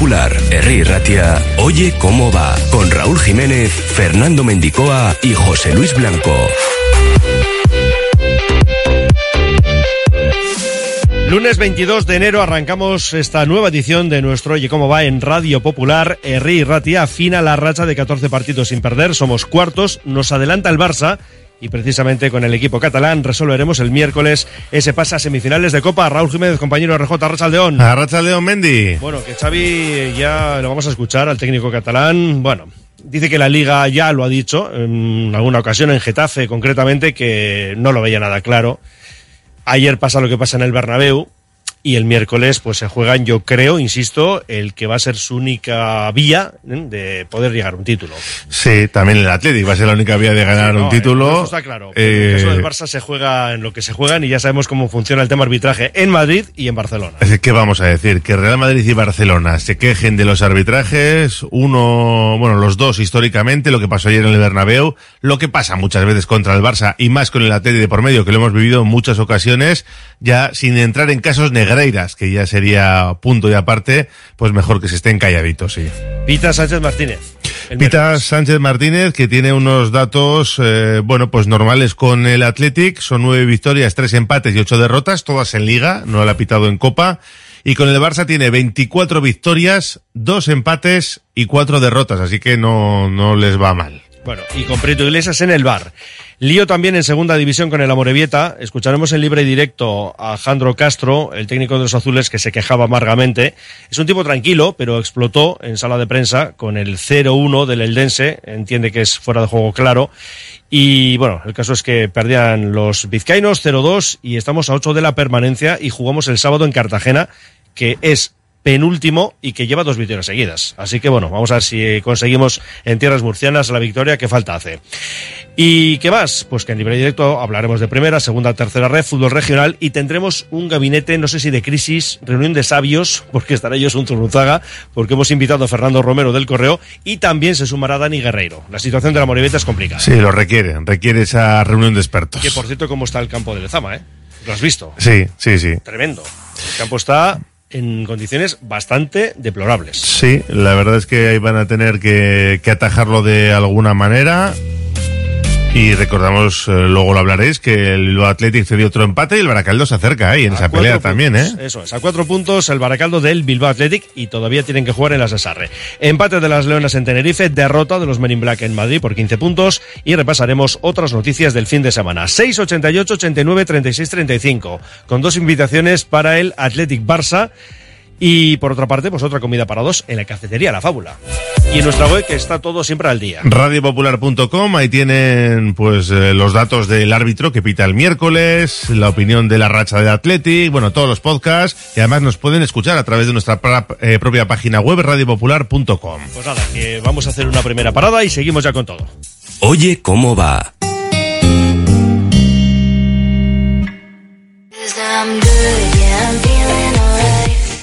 Popular, Ratia, Oye cómo va, con Raúl Jiménez, Fernando Mendicoa y José Luis Blanco. Lunes 22 de enero arrancamos esta nueva edición de nuestro Oye Cómo Va en Radio Popular. Herri Ratia afina la racha de 14 partidos sin perder. Somos cuartos. Nos adelanta el Barça. Y precisamente con el equipo catalán resolveremos el miércoles ese pase a semifinales de Copa. Raúl Jiménez, compañero RJ Rachaldeón. Arrachaldeón Mendy. Bueno, que Xavi ya lo vamos a escuchar al técnico catalán. Bueno, dice que la liga ya lo ha dicho en alguna ocasión, en Getafe concretamente, que no lo veía nada claro. Ayer pasa lo que pasa en el Bernabéu y el miércoles pues se juegan, yo creo, insisto, el que va a ser su única vía ¿eh? de poder llegar a un título. Sí, también el Atlético va a ser la única vía de ganar No, un eh, título. eso está claro. En el caso del Barça se juega en lo que se juegan y ya sabemos cómo funciona el tema arbitraje en Madrid y en Barcelona. Así que vamos a decir que Real Madrid y Barcelona se quejen de los arbitrajes, uno, bueno, los dos históricamente, lo que pasó ayer en el Bernabéu, lo que pasa muchas veces contra el Barça y más con el Atlético de por medio, que lo hemos vivido en muchas ocasiones, ya sin entrar en casos negreiras, que ya sería punto y aparte, pues mejor que se estén calladitos, sí. Pita Sánchez Martínez. Pita. Sánchez Martínez, que tiene unos datos, eh, bueno, pues normales con el Athletic. Son nueve victorias, tres empates y ocho derrotas, todas en liga, no la ha pitado en copa. Y con el Barça tiene 24 victorias, dos empates y cuatro derrotas, así que no, no les va mal. Bueno, y con Prieto Iglesias en el bar. Lío también en segunda división con el Amorebieta. Escucharemos en libre y directo a Jandro Castro, el técnico de los azules, que se quejaba amargamente. Es un tipo tranquilo, pero explotó en sala de prensa con el 0-1 del Eldense. Entiende que es fuera de juego claro. Y bueno, el caso es que perdían los vizcaínos 0-2 y estamos a 8 de la permanencia y jugamos el sábado en Cartagena, que es penúltimo y que lleva dos victorias seguidas. Así que bueno, vamos a ver si conseguimos en tierras murcianas la victoria que falta hace. ¿Y qué más? Pues que en libre directo hablaremos de primera, segunda, tercera red, fútbol regional y tendremos un gabinete, no sé si de crisis, reunión de sabios, porque estará ellos un Zurruzaga, porque hemos invitado a Fernando Romero del Correo y también se sumará Dani Guerreiro. La situación de la Moribeta es complicada. Sí, lo requiere, requiere esa reunión de expertos. Que por cierto, ¿cómo está el campo de Lezama, eh? ¿Lo has visto? Sí, sí, sí. Tremendo. El campo está en condiciones bastante deplorables. Sí, la verdad es que ahí van a tener que, que atajarlo de alguna manera. Y recordamos, eh, luego lo hablaréis, que el Athletic cedió otro empate y el Baracaldo se acerca ahí en A esa pelea puntos. también, ¿eh? Eso es, a cuatro puntos el Baracaldo del Bilbao Athletic y todavía tienen que jugar en la Cesarre. Empate de las Leonas en Tenerife, derrota de los Men in Black en Madrid por 15 puntos y repasaremos otras noticias del fin de semana. 6, 88, 89, 36, 35, con dos invitaciones para el Athletic Barça y por otra parte, pues otra comida para dos en la cafetería La Fábula. Y en nuestra web que está todo siempre al día. Radiopopular.com, ahí tienen pues eh, los datos del árbitro que pita el miércoles, la opinión de la racha del Athletic, bueno, todos los podcasts y además nos pueden escuchar a través de nuestra pra- eh, propia página web radiopopular.com. Pues nada, que vamos a hacer una primera parada y seguimos ya con todo. Oye cómo va.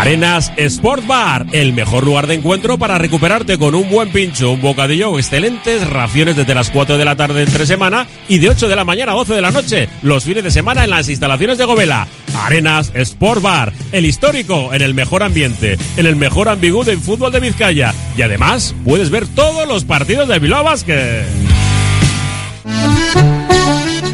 Arenas Sport Bar, el mejor lugar de encuentro para recuperarte con un buen pincho, un bocadillo, excelentes raciones desde las 4 de la tarde entre semana y de 8 de la mañana a 12 de la noche, los fines de semana en las instalaciones de Govela. Arenas Sport Bar, el histórico, en el mejor ambiente, en el mejor ambigú del fútbol de Vizcaya. Y además, puedes ver todos los partidos de Bilbao Basket.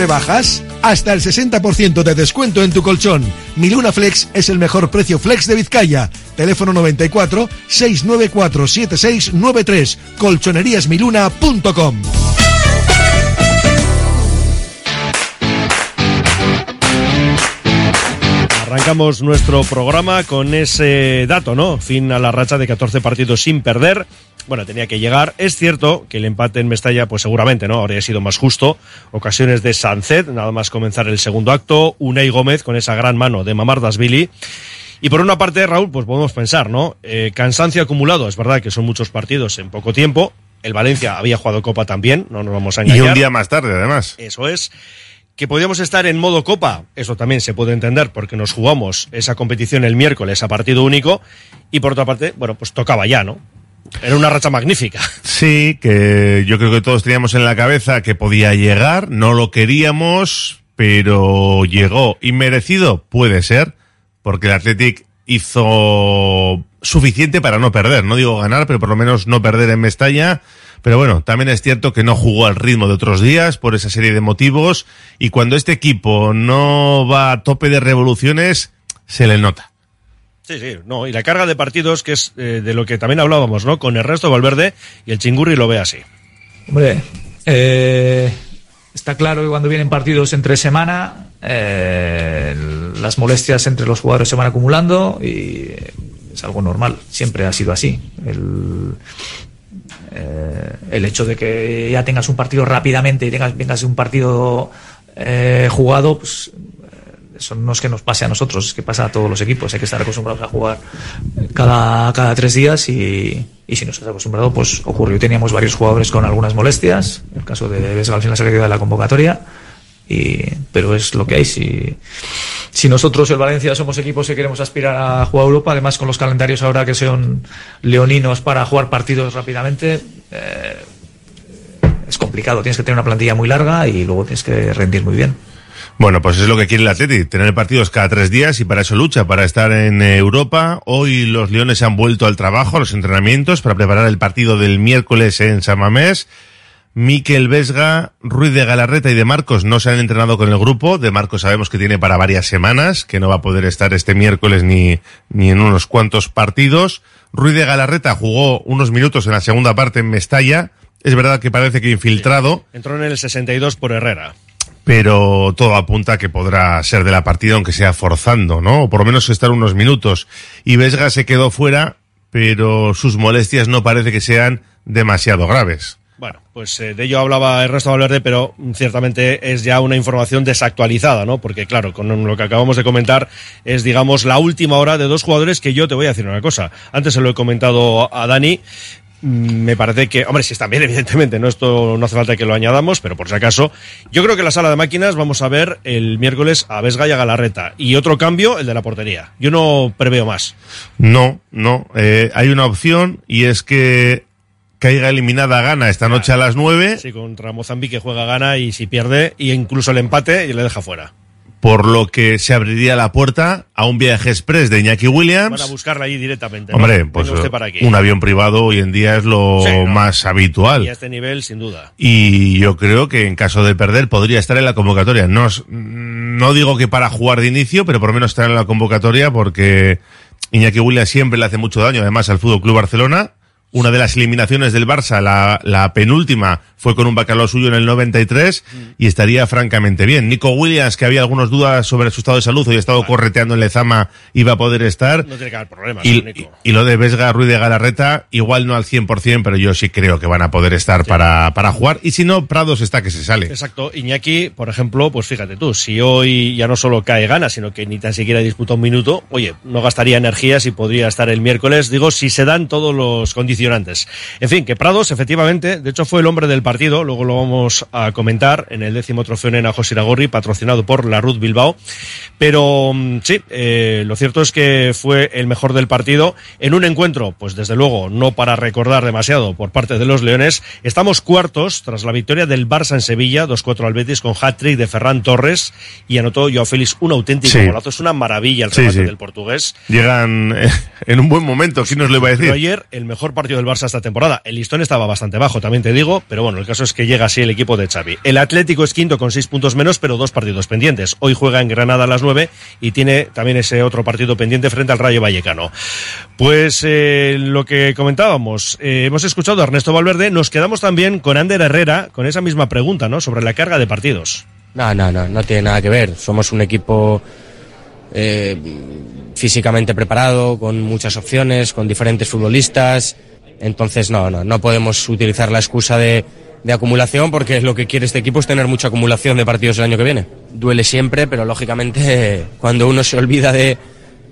¿Rebajas? Hasta el 60% de descuento en tu colchón. Miluna Flex es el mejor precio flex de Vizcaya. Teléfono 94 694 7693. Colchoneríasmiluna.com. Arrancamos nuestro programa con ese dato, ¿no? Fin a la racha de 14 partidos sin perder. Bueno, tenía que llegar. Es cierto que el empate en Mestalla, pues seguramente, ¿no? Habría sido más justo. Ocasiones de Sancet, nada más comenzar el segundo acto. Unai Gómez con esa gran mano de Mamardas Billy. Y por una parte, Raúl, pues podemos pensar, ¿no? Eh, cansancio acumulado, es verdad que son muchos partidos en poco tiempo. El Valencia había jugado Copa también, no nos vamos a Y engañar. un día más tarde, además. Eso es. Que podíamos estar en modo Copa, eso también se puede entender porque nos jugamos esa competición el miércoles a partido único. Y por otra parte, bueno, pues tocaba ya, ¿no? Era una racha magnífica. Sí, que yo creo que todos teníamos en la cabeza que podía llegar, no lo queríamos, pero llegó. ¿Y merecido? Puede ser, porque el Athletic hizo suficiente para no perder. No digo ganar, pero por lo menos no perder en Mestalla. Pero bueno, también es cierto que no jugó al ritmo de otros días por esa serie de motivos. Y cuando este equipo no va a tope de revoluciones, se le nota. Sí, sí, no, y la carga de partidos, que es eh, de lo que también hablábamos, ¿no? Con el resto Valverde y el Chingurri lo ve así. Hombre, eh, está claro que cuando vienen partidos entre semana, eh, las molestias entre los jugadores se van acumulando y es algo normal, siempre ha sido así. El, eh, el hecho de que ya tengas un partido rápidamente y tengas, vengas de un partido eh, jugado, pues eh, eso no es que nos pase a nosotros, es que pasa a todos los equipos. Hay que estar acostumbrados a jugar cada, cada tres días y, y si no estás acostumbrado, pues ocurrió. Teníamos varios jugadores con algunas molestias, el caso de Vesga al final se ha de la convocatoria, y, pero es lo que hay. Si, si nosotros, el Valencia, somos equipos que queremos aspirar a jugar a Europa, además con los calendarios ahora que son leoninos para jugar partidos rápidamente, eh, es complicado. Tienes que tener una plantilla muy larga y luego tienes que rendir muy bien. Bueno, pues es lo que quiere el Atleti, tener partidos cada tres días y para eso lucha, para estar en Europa. Hoy los Leones han vuelto al trabajo, a los entrenamientos, para preparar el partido del miércoles en San Mamés. Miquel Vesga, Ruiz de Galarreta y de Marcos no se han entrenado con el grupo. De Marcos sabemos que tiene para varias semanas, que no va a poder estar este miércoles ni, ni en unos cuantos partidos. Ruiz de Galarreta jugó unos minutos en la segunda parte en Mestalla. Es verdad que parece que infiltrado, Entró en el 62 por Herrera. Pero todo apunta a que podrá ser de la partida aunque sea forzando, ¿no? O por lo menos estar unos minutos. Y Vesga se quedó fuera, pero sus molestias no parece que sean demasiado graves. Bueno, pues eh, de ello hablaba Ernesto Valverde, pero ciertamente es ya una información desactualizada, ¿no? Porque claro, con lo que acabamos de comentar es, digamos, la última hora de dos jugadores que yo te voy a decir una cosa. Antes se lo he comentado a Dani. Mm, Me parece que, hombre, si están bien, evidentemente, no esto no hace falta que lo añadamos, pero por si acaso, yo creo que en la sala de máquinas vamos a ver el miércoles a Vesga y a Galarreta. Y otro cambio, el de la portería. Yo no preveo más. No, no. Eh, hay una opción y es que caiga eliminada Gana esta noche a las nueve. Sí, contra Mozambique juega gana y si pierde, y incluso el empate, y le deja fuera. Por lo que se abriría la puerta a un viaje express de Iñaki Van a Williams. buscarla allí directamente. ¿no? Hombre, pues para aquí. un avión privado hoy en día es lo Sí, no. más Y a habitual. este nivel, sin duda. Y yo creo que en caso de perder podría estar en la convocatoria. No, no digo que para jugar de inicio, pero por lo menos estar en la convocatoria porque Iñaki Williams siempre le hace mucho daño, además al Fútbol Club Barcelona. Una de las eliminaciones del Barça, la, la penúltima, fue con un bacalao suyo en el 93 y estaría francamente bien. Nico Williams, que había algunas dudas sobre su estado de salud, hoy ha estado correteando en Lezama, iba a poder estar. No tiene que haber problemas, Y, Nico. y- y lo de Vesga, Ruiz de Galarreta, igual no al 100%, pero yo sí creo que van a poder estar para, para jugar. Y si no, Prados está que se sale. Exacto. Iñaki, por ejemplo, pues fíjate tú, si hoy ya no solo cae gana, sino que ni tan siquiera disputa un minuto, oye, no gastaría energías y podría estar el miércoles, digo, si se dan todos los condicionantes. En fin, que Prados, efectivamente, de hecho fue el hombre del partido, luego lo vamos a comentar en el décimo trofeo Nena Josiragorri, patrocinado por la Ruth Bilbao. Pero mm, sí, eh, lo cierto es que fue el mejor del partido en un encuentro, pues desde luego, no para recordar demasiado por parte de los Leones. Estamos cuartos tras la victoria del Barça en Sevilla, 2-4 al Betis con hat-trick de Ferran Torres y anotó Joao Félix un auténtico Sí. golazo. Es una maravilla el remate sí. del portugués. Llegan eh, en un buen momento, ¿quién nos lo iba a Pero decir? ayer el mejor partido del Barça esta temporada. El listón estaba bastante bajo, también te digo, pero bueno, el caso es que llega así el equipo de Xavi. El Atlético es quinto con seis puntos menos, pero dos partidos pendientes. Hoy juega en Granada a las nueve y tiene también ese otro partido pendiente frente al Rayo Vallecano. Pues eh, lo que comentábamos, eh, hemos escuchado a Ernesto Valverde, nos quedamos también con Ander Herrera con esa misma pregunta, ¿no? Sobre la carga de partidos. No, no, no, no tiene nada que ver. Somos un equipo eh, físicamente preparado, con muchas opciones, con diferentes futbolistas. Entonces, no, no, no podemos utilizar la excusa de, de acumulación porque lo que quiere este equipo es tener mucha acumulación de partidos el año que viene. Duele siempre, pero lógicamente cuando uno se olvida de,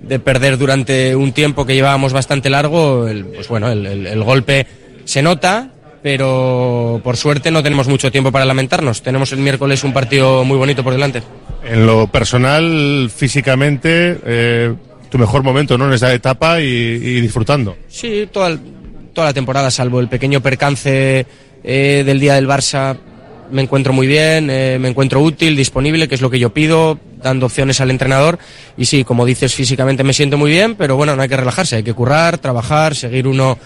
de perder durante un tiempo que llevábamos bastante largo, el, pues bueno, el, el- el golpe se nota, pero por suerte no tenemos mucho tiempo para lamentarnos. Tenemos el miércoles un partido muy bonito por delante. En lo personal, físicamente, eh, tu mejor momento, ¿no? En esa etapa y, y disfrutando. Sí, toda, toda la temporada, salvo el pequeño percance eh, del día del Barça, me encuentro muy bien, eh, me encuentro útil, disponible, que es lo que yo pido, dando opciones al entrenador. Y sí, como dices, físicamente me siento muy bien, pero bueno, no hay que relajarse, hay que currar, trabajar, seguir uno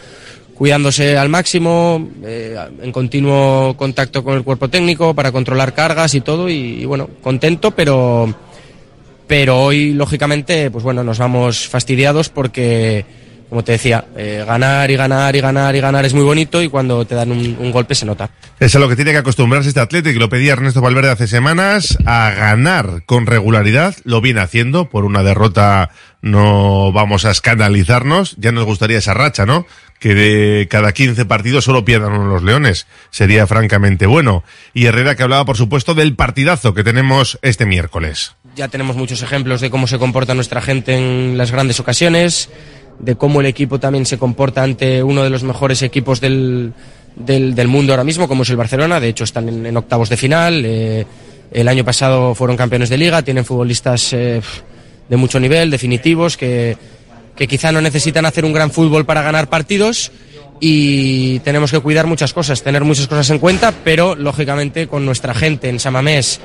cuidándose al máximo, eh, en continuo contacto con el cuerpo técnico para controlar cargas y todo. Y, y bueno, contento, pero pero hoy lógicamente pues bueno nos vamos fastidiados porque como te decía eh, ganar y ganar y ganar y ganar es muy bonito y cuando te dan un, un golpe se nota Es a lo que tiene que acostumbrarse este atleta y que lo pedía Ernesto Valverde hace semanas, a ganar con regularidad. Lo viene haciendo. Por una derrota no vamos a escandalizarnos. Ya nos gustaría esa racha, ¿no? Que de cada 15 partidos solo pierdan uno los leones. Sería francamente bueno. Y Herrera que hablaba, por supuesto, del partidazo que tenemos este miércoles. ya tenemos muchos ejemplos de cómo se comporta nuestra gente en las grandes ocasiones de cómo el equipo también se comporta ante uno de los mejores equipos del, del, mundo ahora mismo como es el Barcelona. De hecho están en, en octavos de final. Eh, el año pasado fueron campeones de liga tienen futbolistas eh, de mucho nivel definitivos que que quizá no necesitan hacer un gran fútbol para ganar partidos. Y tenemos que cuidar muchas cosas, tener muchas cosas en cuenta, pero lógicamente con nuestra gente en Samamés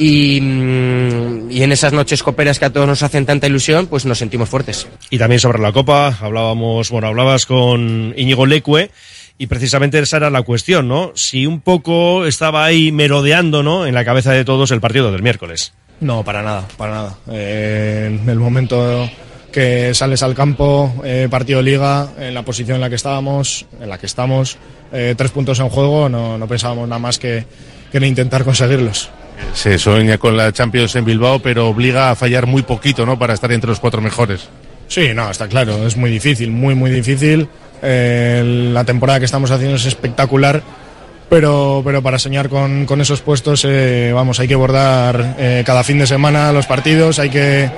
y, mm, y en esas noches coperas que a todos nos hacen tanta ilusión, pues nos sentimos fuertes. Y también sobre la Copa, hablábamos, bueno, hablabas con Íñigo Lecue y precisamente esa era la cuestión, ¿no? Si un poco estaba ahí merodeando, ¿no? En la cabeza de todos el partido del miércoles. No, para nada, para nada. Eh, en el momento que sales al campo, eh, partido liga, en la posición en la que estábamos, en la que estamos, eh, tres puntos en juego, no, no pensábamos nada más que, que en intentar conseguirlos. Se sueña con la Champions en Bilbao, pero obliga a fallar muy poquito, ¿no? Para estar entre los cuatro mejores. Sí, no, está claro, es muy difícil, muy, muy difícil. Eh, la temporada que estamos haciendo es espectacular, pero, pero para soñar con, esos puestos, eh, vamos, hay que bordar eh, cada fin de semana los partidos, hay que,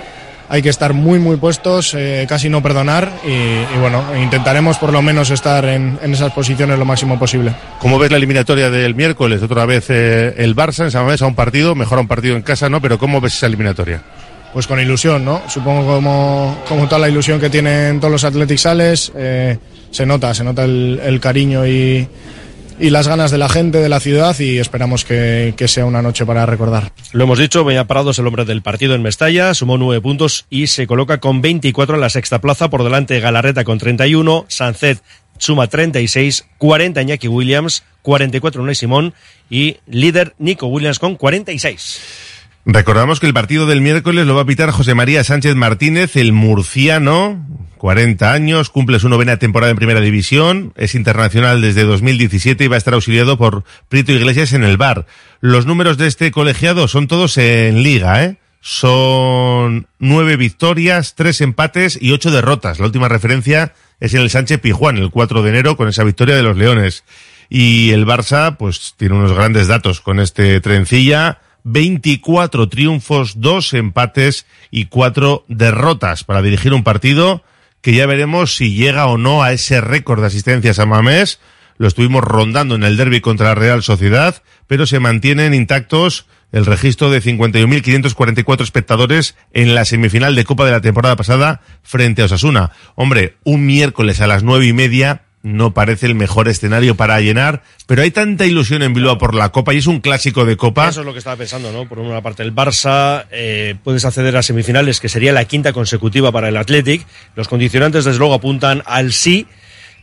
hay que estar muy, muy puestos, eh, casi no perdonar y, y bueno, intentaremos por lo menos estar en, en esas posiciones lo máximo posible. ¿Cómo ves la eliminatoria del miércoles? Otra vez eh, el Barça en San Mamés a un partido, mejor a un partido en casa, ¿no? Pero ¿cómo ves esa eliminatoria? Pues con ilusión, ¿no? Supongo como, como toda la ilusión que tienen todos los Athletic Sales, eh, se nota, se nota el, el cariño y, y las ganas de la gente, de la ciudad y esperamos que, que sea una noche para recordar. Lo hemos dicho, Beña Prado es el hombre del partido en Mestalla, sumó nueve puntos y se coloca con 24 en la sexta plaza, por delante Galarreta con 31, Sancet suma 36, 40 Iñaki Williams, 44 Unai Simón y líder Nico Williams con 46. Recordamos que el partido del miércoles lo va a pitar José María Sánchez Martínez, el murciano, 40 años, cumple su novena temporada en Primera División, es internacional desde 2017 y va a estar auxiliado por Prito Iglesias en el bar. Los números de este colegiado son todos en liga, ¿eh? Son nueve victorias, tres empates y ocho derrotas. La última referencia es en el Sánchez Pijuán, el 4 de enero, con esa victoria de los Leones. Y el Barça, pues, tiene unos grandes datos con este trencilla. 24 triunfos, 2 empates y 4 derrotas para dirigir un partido que ya veremos si llega o no a ese récord de asistencias a Mamés. Lo estuvimos rondando en el derby contra la Real Sociedad, pero se mantienen intactos el registro de 51.544 espectadores en la semifinal de Copa de la temporada pasada frente a Osasuna. Hombre, un miércoles a las nueve y media no parece el mejor escenario para llenar, pero hay tanta ilusión en Bilbao por la Copa y es un clásico de Copa. Eso es lo que estaba pensando, ¿no? Por una parte, el Barça, eh, puedes acceder a semifinales, que sería la quinta consecutiva para el Athletic. Los condicionantes, desde luego, apuntan al sí,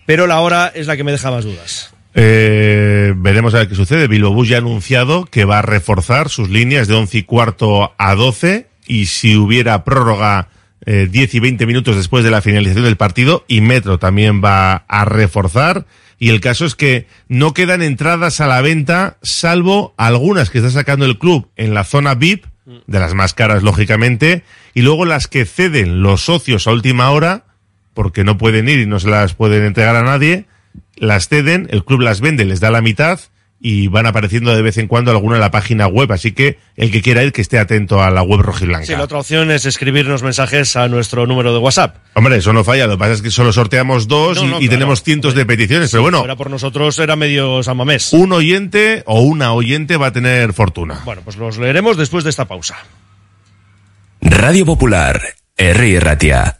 pero la hora es la que me deja más dudas. Eh, veremos a ver qué sucede. Bilbao Bus ya ha anunciado que va a reforzar sus líneas de 11 y cuarto a 12 y si hubiera prórroga eh, 10 y 20 minutos después de la finalización del partido y Metro también va a reforzar. Y el caso es que no quedan entradas a la venta salvo algunas que está sacando el club en la zona VIP de las más caras lógicamente y luego las que ceden los socios a última hora porque no pueden ir y no se las pueden entregar a nadie las ceden, el club las vende, les da la mitad y van apareciendo de vez en cuando alguna en la página web, así que el que quiera ir que esté atento a la web rojiblanca. Sí, la otra opción es escribirnos mensajes a nuestro número de WhatsApp. Hombre, eso no falla, lo que pasa es que solo sorteamos dos No, y, no, y claro. tenemos cientos de peticiones, pero bueno, Era por nosotros, era medio San Mamés. un oyente o una oyente va a tener fortuna. Bueno, pues los leeremos después de esta pausa. Radio Popular, Herri Ratia.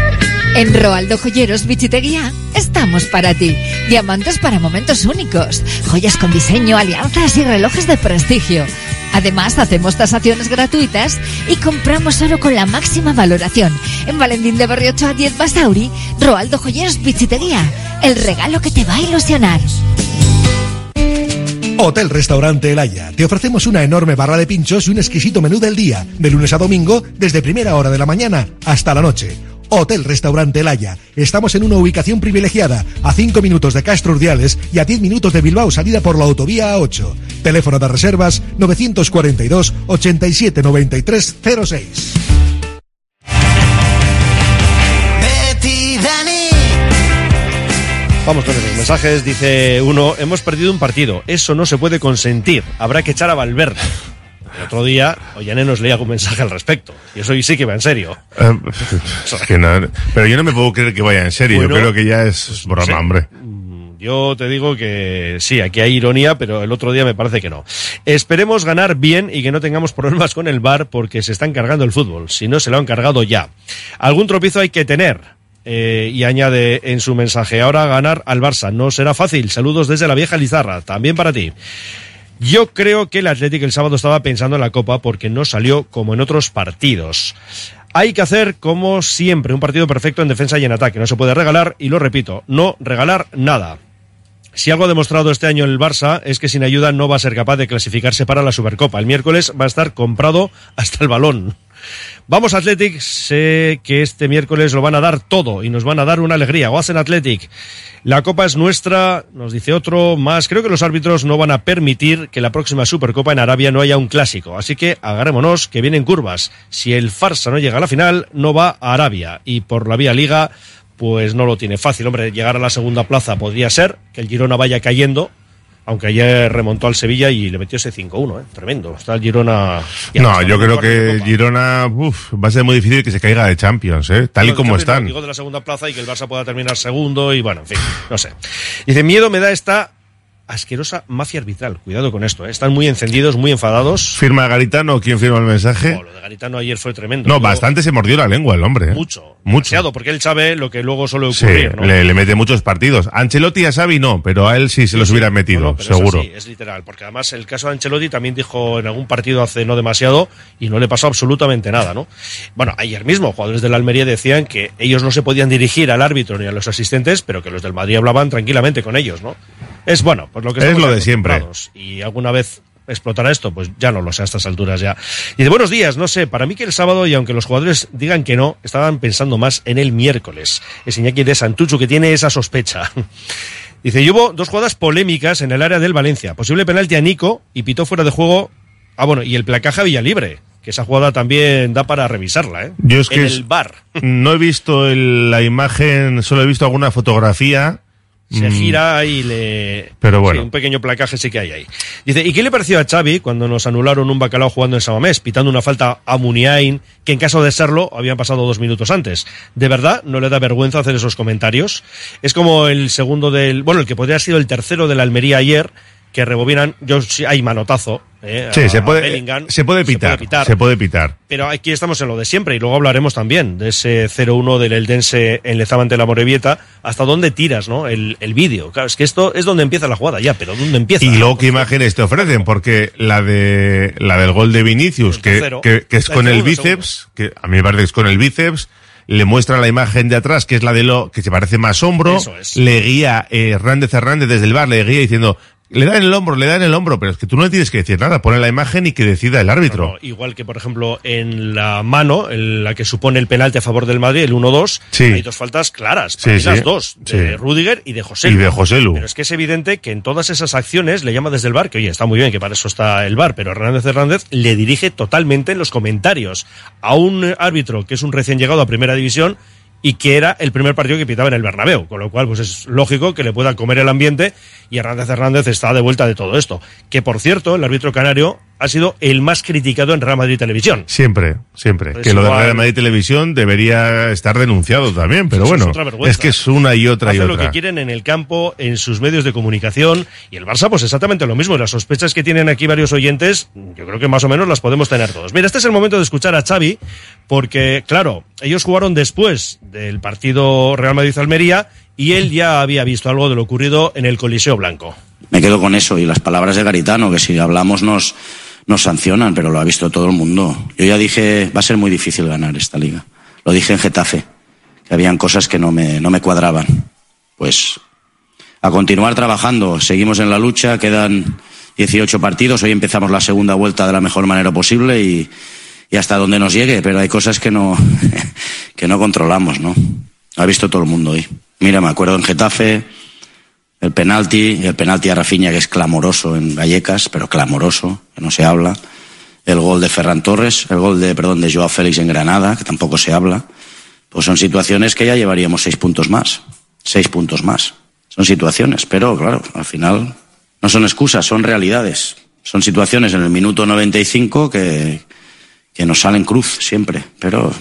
En Roaldo Joyeros Bichiteguía estamos para ti. Diamantes para momentos únicos, joyas con diseño, alianzas y relojes de prestigio. Además, hacemos tasaciones gratuitas y compramos oro con la máxima valoración. En Valentín de Berriocho a 10 Basauri, Roaldo Joyeros Bichiteguía. El regalo que te va a ilusionar. Hotel Restaurante El Haya. Te ofrecemos una enorme barra de pinchos y un exquisito menú del día, de lunes a domingo, desde primera hora de la mañana hasta la noche. Hotel Restaurante El Haya. Estamos en una ubicación privilegiada, a 5 minutos de Castro Urdiales y a 10 minutos de Bilbao, salida por la autovía A8. Teléfono de reservas 942 87 93 06. Betty Dani. Vamos con esos mensajes. Dice uno, hemos perdido un partido. Eso no se puede consentir. Habrá que echar a Valverde. El otro día, Ollane nos leía algún mensaje al respecto. Y eso sí que va en serio. Eh, que no- pero yo no me puedo creer que vaya en serio. Bueno, yo creo que ya es broma, sé. hombre. Yo te digo que sí, aquí hay ironía, pero el otro día me parece que no. Esperemos ganar bien y que no tengamos problemas con el VAR porque se están cargando el fútbol. Si no, se lo han cargado ya. Algún tropiezo hay que tener. Eh, y añade en su mensaje, ahora ganar al Barça no será fácil. Saludos desde la vieja Lizarra, también para ti. Yo creo que el Atlético el sábado estaba pensando en la Copa porque no salió como en otros partidos. Hay que hacer, como siempre, un partido perfecto en defensa y en ataque. No se puede regalar, y lo repito, no regalar nada. Si algo ha demostrado este año el Barça es que sin ayuda no va a ser capaz de clasificarse para la Supercopa. El miércoles va a estar comprado hasta el balón. Vamos Athletic, sé que este miércoles lo van a dar todo y nos van a dar una alegría. O hacen Athletic. La copa es nuestra, nos dice otro más. Creo que los árbitros no van a permitir que la próxima Supercopa en Arabia no haya un clásico. Así que agarrémonos que vienen curvas. Si el Farsa no llega a la final, no va a Arabia. Y por la vía Liga, pues no lo tiene fácil. Hombre, llegar a la segunda plaza podría ser que el Girona vaya cayendo. Aunque ayer remontó al Sevilla y le metió ese 5-1, ¿eh? tremendo. Está el Girona. No, yo creo que Girona uf, va a ser muy difícil que se caiga de Champions, ¿eh? tal y como no, están. Digo de la segunda plaza y que el Barça pueda terminar segundo y bueno, en fin, no sé. Dice, miedo me da esta asquerosa mafia arbitral. Cuidado con esto, ¿eh? están muy encendidos, muy enfadados. ¿Firma Garitano? ¿Quién firma el mensaje? Oh, lo de Garitano ayer fue tremendo. no, Luego, bastante se mordió la lengua el hombre. ¿eh? Mucho. Mucho. Demasiado, porque él sabe lo que luego suele Sí, ocurrir, ¿no? le, le mete muchos partidos. Ancelotti a Xavi no, pero a él sí se los Sí, hubiera sí. metido, No, no, es seguro. así, es literal, porque además el caso de Ancelotti también dijo en algún partido hace no demasiado y no le pasó absolutamente nada, ¿no? Bueno, ayer mismo jugadores del Almería decían que ellos no se podían dirigir al árbitro ni a los asistentes, pero que los del Madrid hablaban tranquilamente con ellos, ¿no? Es bueno, pues lo que Es lo de siempre. Y alguna vez explotará esto, pues ya no lo sé a estas alturas ya. Y de buenos días, no sé, para mí que el sábado, y aunque los jugadores digan que no, estaban pensando más en el miércoles. Es Iñaki de Santucho que tiene esa sospecha. Dice, y hubo dos jugadas polémicas en el área del Valencia. Posible penalti a Nico y pitó fuera de juego. Ah, bueno, y el placaje a Villalibre. Que esa jugada también da para revisarla, ¿eh? Yo es que en es- el bar. No he visto el- la imagen, solo he visto alguna fotografía. Se Mm, gira y le... Pero bueno. Sí, un pequeño placaje sí que hay ahí. Dice, ¿y qué le pareció a Xavi cuando nos anularon un bacalao jugando en Samamés, pitando una falta a Muniain, que en caso de serlo habían pasado dos minutos antes? ¿De verdad no le da vergüenza hacer esos comentarios? Es como el segundo del... Bueno, el que podría haber sido el tercero de la Almería ayer, que rebobinan... Yo sí, hay manotazo. ¿Eh? Sí, a se puede, se puede pitar, se puede pitar. Pero aquí estamos en lo de siempre y luego hablaremos también de ese 0-1 del Eldense en Lezama ante la Morevieta. ¿Hasta dónde tiras, no? El, el vídeo. Claro, es que esto es donde empieza la jugada ya, pero ¿dónde empieza? Y luego qué imágenes te ofrecen, porque la de la del gol de Vinicius, que, tercero. que, que es con el segundo, bíceps, que a mí me parece que es con el bíceps, le muestra la imagen de atrás, que es la de lo que se parece más hombro, es. le guía eh, Hernández Hernández desde el bar, le guía diciendo, le da en el hombro, le da en el hombro, pero es que tú no le tienes que decir nada, pone la imagen y que decida el árbitro. No, igual que, por ejemplo, en la mano, en la que supone el penalti a favor del Madrid, el 1-2, Sí. hay dos faltas claras. Para Sí, las dos, de. Rudiger y de José. Y de Joselu. Pero es que es evidente que en todas esas acciones le llama desde el bar, que oye, está muy bien, que para eso está el bar, pero Hernández Hernández le dirige totalmente en los comentarios a un árbitro que es un recién llegado a primera división y que era el primer partido que pitaba en el Bernabéu, con lo cual pues es lógico que le pueda comer el ambiente y Hernández Hernández está de vuelta de todo esto. Que por cierto, el árbitro canario ha sido el más criticado en Real Madrid Televisión. Siempre, siempre. Es que lo de igual- Real Madrid Televisión debería estar denunciado también, pero Eso bueno, otra es que es una y otra y Hacen lo otra. que quieren en el campo, en sus medios de comunicación. Y el Barça, pues exactamente lo mismo. Y las sospechas que tienen aquí varios oyentes, yo creo que más o menos las podemos tener todos. Mira, este es el momento de escuchar a Xavi, porque, claro, ellos jugaron después del partido Real Madrid-Almería y él ya había visto algo de lo ocurrido en el Coliseo Blanco. Me quedo con eso y las palabras de Garitano, que si hablamos nos, nos sancionan, pero lo ha visto todo el mundo. Yo ya dije, va a ser muy difícil ganar esta liga. Lo dije en Getafe, que habían cosas que no me, no me cuadraban. Pues a continuar trabajando, seguimos en la lucha, quedan 18 partidos, hoy empezamos la segunda vuelta de la mejor manera posible y, y hasta donde nos llegue, pero hay cosas que no, que no controlamos, ¿no? Ha visto todo el mundo hoy. Mira, me acuerdo en Getafe, el penalti, el penalti a Rafinha que es clamoroso en Gallecas, pero clamoroso, que no se habla. El gol de Ferran Torres, el gol de, perdón, de Joao Félix en Granada, que tampoco se habla. Pues son situaciones que ya llevaríamos seis puntos más. Seis puntos más. Son situaciones, pero claro, al final no son excusas, son realidades. Son situaciones en el minuto 95 que, que nos salen cruz siempre. Pero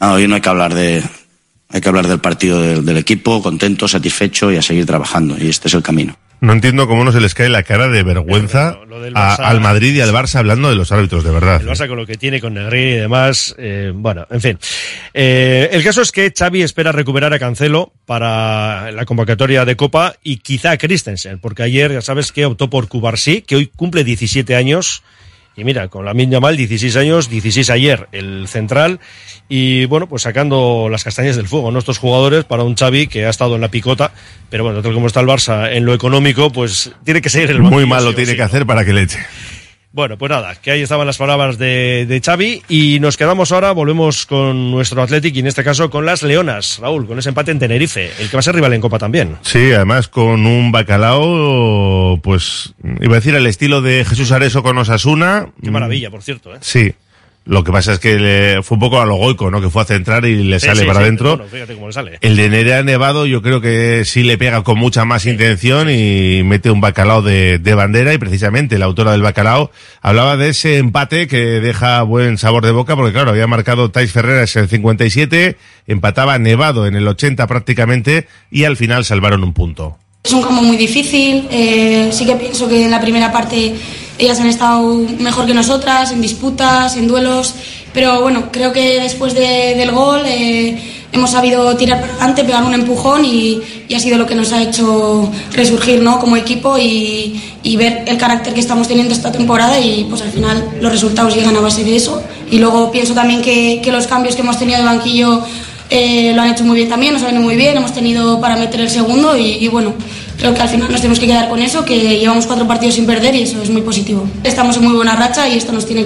no, hoy no hay que hablar de. Hay que hablar del partido del, del equipo, contento, satisfecho y a seguir trabajando. Y este es el camino. No entiendo cómo no se les cae la cara de vergüenza a- Barça- al Madrid y al Barça hablando de los árbitros, de verdad. El Barça con lo que tiene con Negri y demás, eh, bueno, en fin. Eh, el caso es que Xavi espera recuperar a Cancelo para la convocatoria de Copa y quizá a Christensen, porque ayer ya sabes que optó por Cubarsí, que hoy cumple 17 años. Y mira, con la Yamal 16 años, 16 ayer, el central. Y bueno, pues sacando las castañas del fuego, nuestros jugadores para un Xavi que ha estado en la picota. Pero bueno, tal como está el Barça en lo económico, pues tiene que seguir el Muy banquillo, mal sí lo tiene sí, que ¿no? hacer para que le eche. Bueno, pues nada, que ahí estaban las palabras de, de Xavi y nos quedamos ahora, volvemos con nuestro Athletic y en este caso con las Leonas, Raúl, con ese empate en Tenerife, el que va a ser rival en Copa también. Sí, además con un bacalao, pues iba a decir al estilo de Jesús Areso con Osasuna. Qué maravilla, por cierto, ¿eh? Sí. Lo que pasa es que le- fue un poco a lo goico, ¿no? Que fue a centrar y le Sí, sale sí, para sí, adentro. bueno, fíjate cómo le sale. El de Nerea Nevado yo creo que sí le pega con mucha más intención y mete un bacalao de, de bandera y precisamente la autora del bacalao hablaba de ese empate que deja buen sabor de boca porque claro, había marcado Tais Ferreras en el 57, empataba Nevado en el 80 prácticamente y al final salvaron un punto. Es un campo muy difícil, eh, sí que pienso que en la primera parte ellas han estado mejor que nosotras, en disputas, en duelos, pero bueno, creo que después de- del gol eh, hemos sabido tirar para adelante, pegar un empujón y, y ha sido lo que nos ha hecho resurgir ¿no? como equipo y, y ver el carácter que estamos teniendo esta temporada y pues al final los resultados llegan a base de eso. Y luego pienso también que, que los cambios que hemos tenido de banquillo eh, lo han hecho muy bien también, nos ha venido muy bien, hemos tenido para meter el segundo y, y bueno, creo que al final nos tenemos que quedar con eso, que llevamos cuatro partidos sin perder y eso es muy positivo. Estamos en muy buena racha y esto nos tiene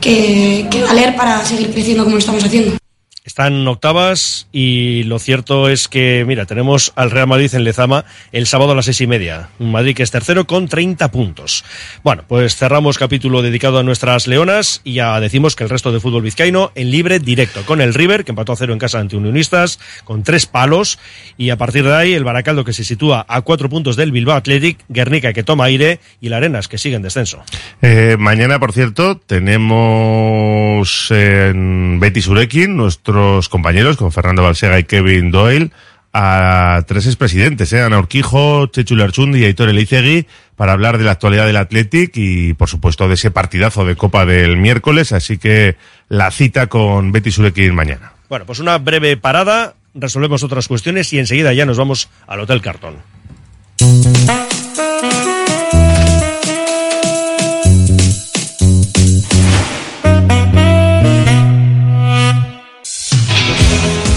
que, valer para seguir creciendo como lo estamos haciendo. Están octavas y lo cierto es que, mira, tenemos al Real Madrid en Lezama el sábado a las seis y media. Madrid que es tercero con 30 puntos. Bueno, pues cerramos capítulo dedicado a nuestras leonas y ya decimos que el resto de fútbol vizcaíno en libre directo con el River, que empató a cero en casa ante Unionistas, con tres palos. Y a partir de ahí el Baracaldo que se sitúa a cuatro puntos del Bilbao Athletic, Guernica que toma aire y la Arenas que sigue en descenso. Eh, mañana, por cierto, tenemos en Betty Surekin nuestros compañeros con Fernando Balsega y Kevin Doyle a tres expresidentes, ¿eh? Ana Urquijo, Chechu Larchundi y Aitor Elizegui para hablar de la actualidad del Athletic y, por supuesto, de ese partidazo de Copa del miércoles. Así que la cita con Betty Surekin mañana. Bueno, pues una breve parada, resolvemos otras cuestiones y enseguida ya nos vamos al Hotel Cartón.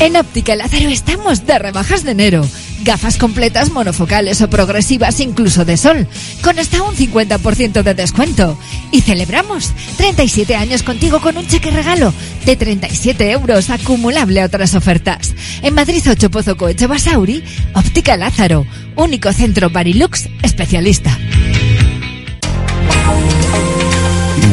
En Óptica Lázaro estamos de rebajas de enero. Gafas completas monofocales o progresivas incluso de sol, con hasta un 50% de descuento. Y celebramos 37 años contigo con un cheque regalo de 37 euros acumulable a otras ofertas. En Madrid 8 Pozo Coeche Basauri, Óptica Lázaro, único centro Barilux especialista.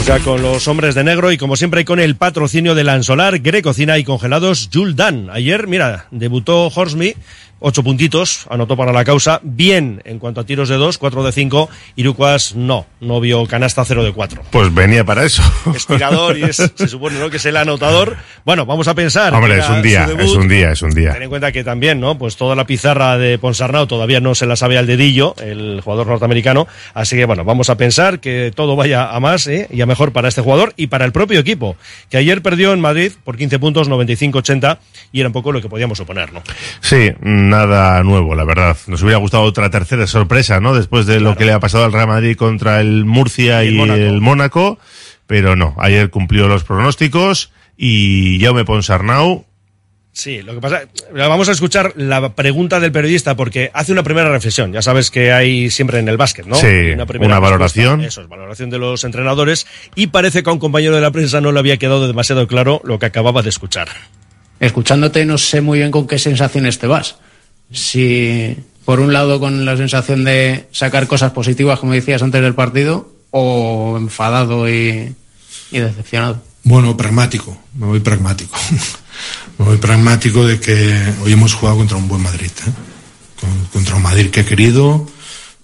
Vamos ya con los hombres de negro y como siempre con el patrocinio de Lansolar, Grecocina y Congelados Juldan. Ayer, mira, debutó Horsmy, ocho puntitos, anotó para la causa, bien en cuanto a tiros de dos, cuatro de cinco, Irucuas no, no vio canasta cero de cuatro. Pues venía para eso. Es tirador y es, se supone ¿no? que es el anotador. Bueno, vamos a pensar. Hombre, es un día, debut. es un día, es un día. Ten en cuenta que también, ¿no? Pues toda la pizarra de Ponsarnau todavía no se la sabe al dedillo, el jugador norteamericano. Así que bueno, vamos a pensar que todo vaya a más ¿eh? y a mejor para este jugador y para el propio equipo, que ayer perdió en Madrid por 15 puntos, 95-80, y era un poco lo que podíamos suponer, ¿no? Sí, mm, nada nuevo, la verdad. Nos hubiera gustado otra tercera sorpresa, ¿no? Después de lo que le ha pasado al Real Madrid contra el Murcia y, el, Mónaco. Pero no, ayer cumplió los pronósticos y Jaume Ponsarnau Sí, lo que pasa, vamos a escuchar la pregunta del periodista porque hace una primera reflexión. Ya sabes que hay siempre en el básquet, ¿no? Sí, una, primera una valoración. Eso es, valoración de los entrenadores. Y parece que a un compañero de la prensa no le había quedado demasiado claro lo que acababa de escuchar. Escuchándote no sé muy bien con qué sensaciones te vas. Si por un lado con la sensación de sacar cosas positivas, como decías antes del partido, o enfadado y, y decepcionado. Bueno, pragmático, me voy pragmático. me voy pragmático de que hoy hemos jugado contra un buen Madrid, ¿eh? Con- contra un Madrid que he querido,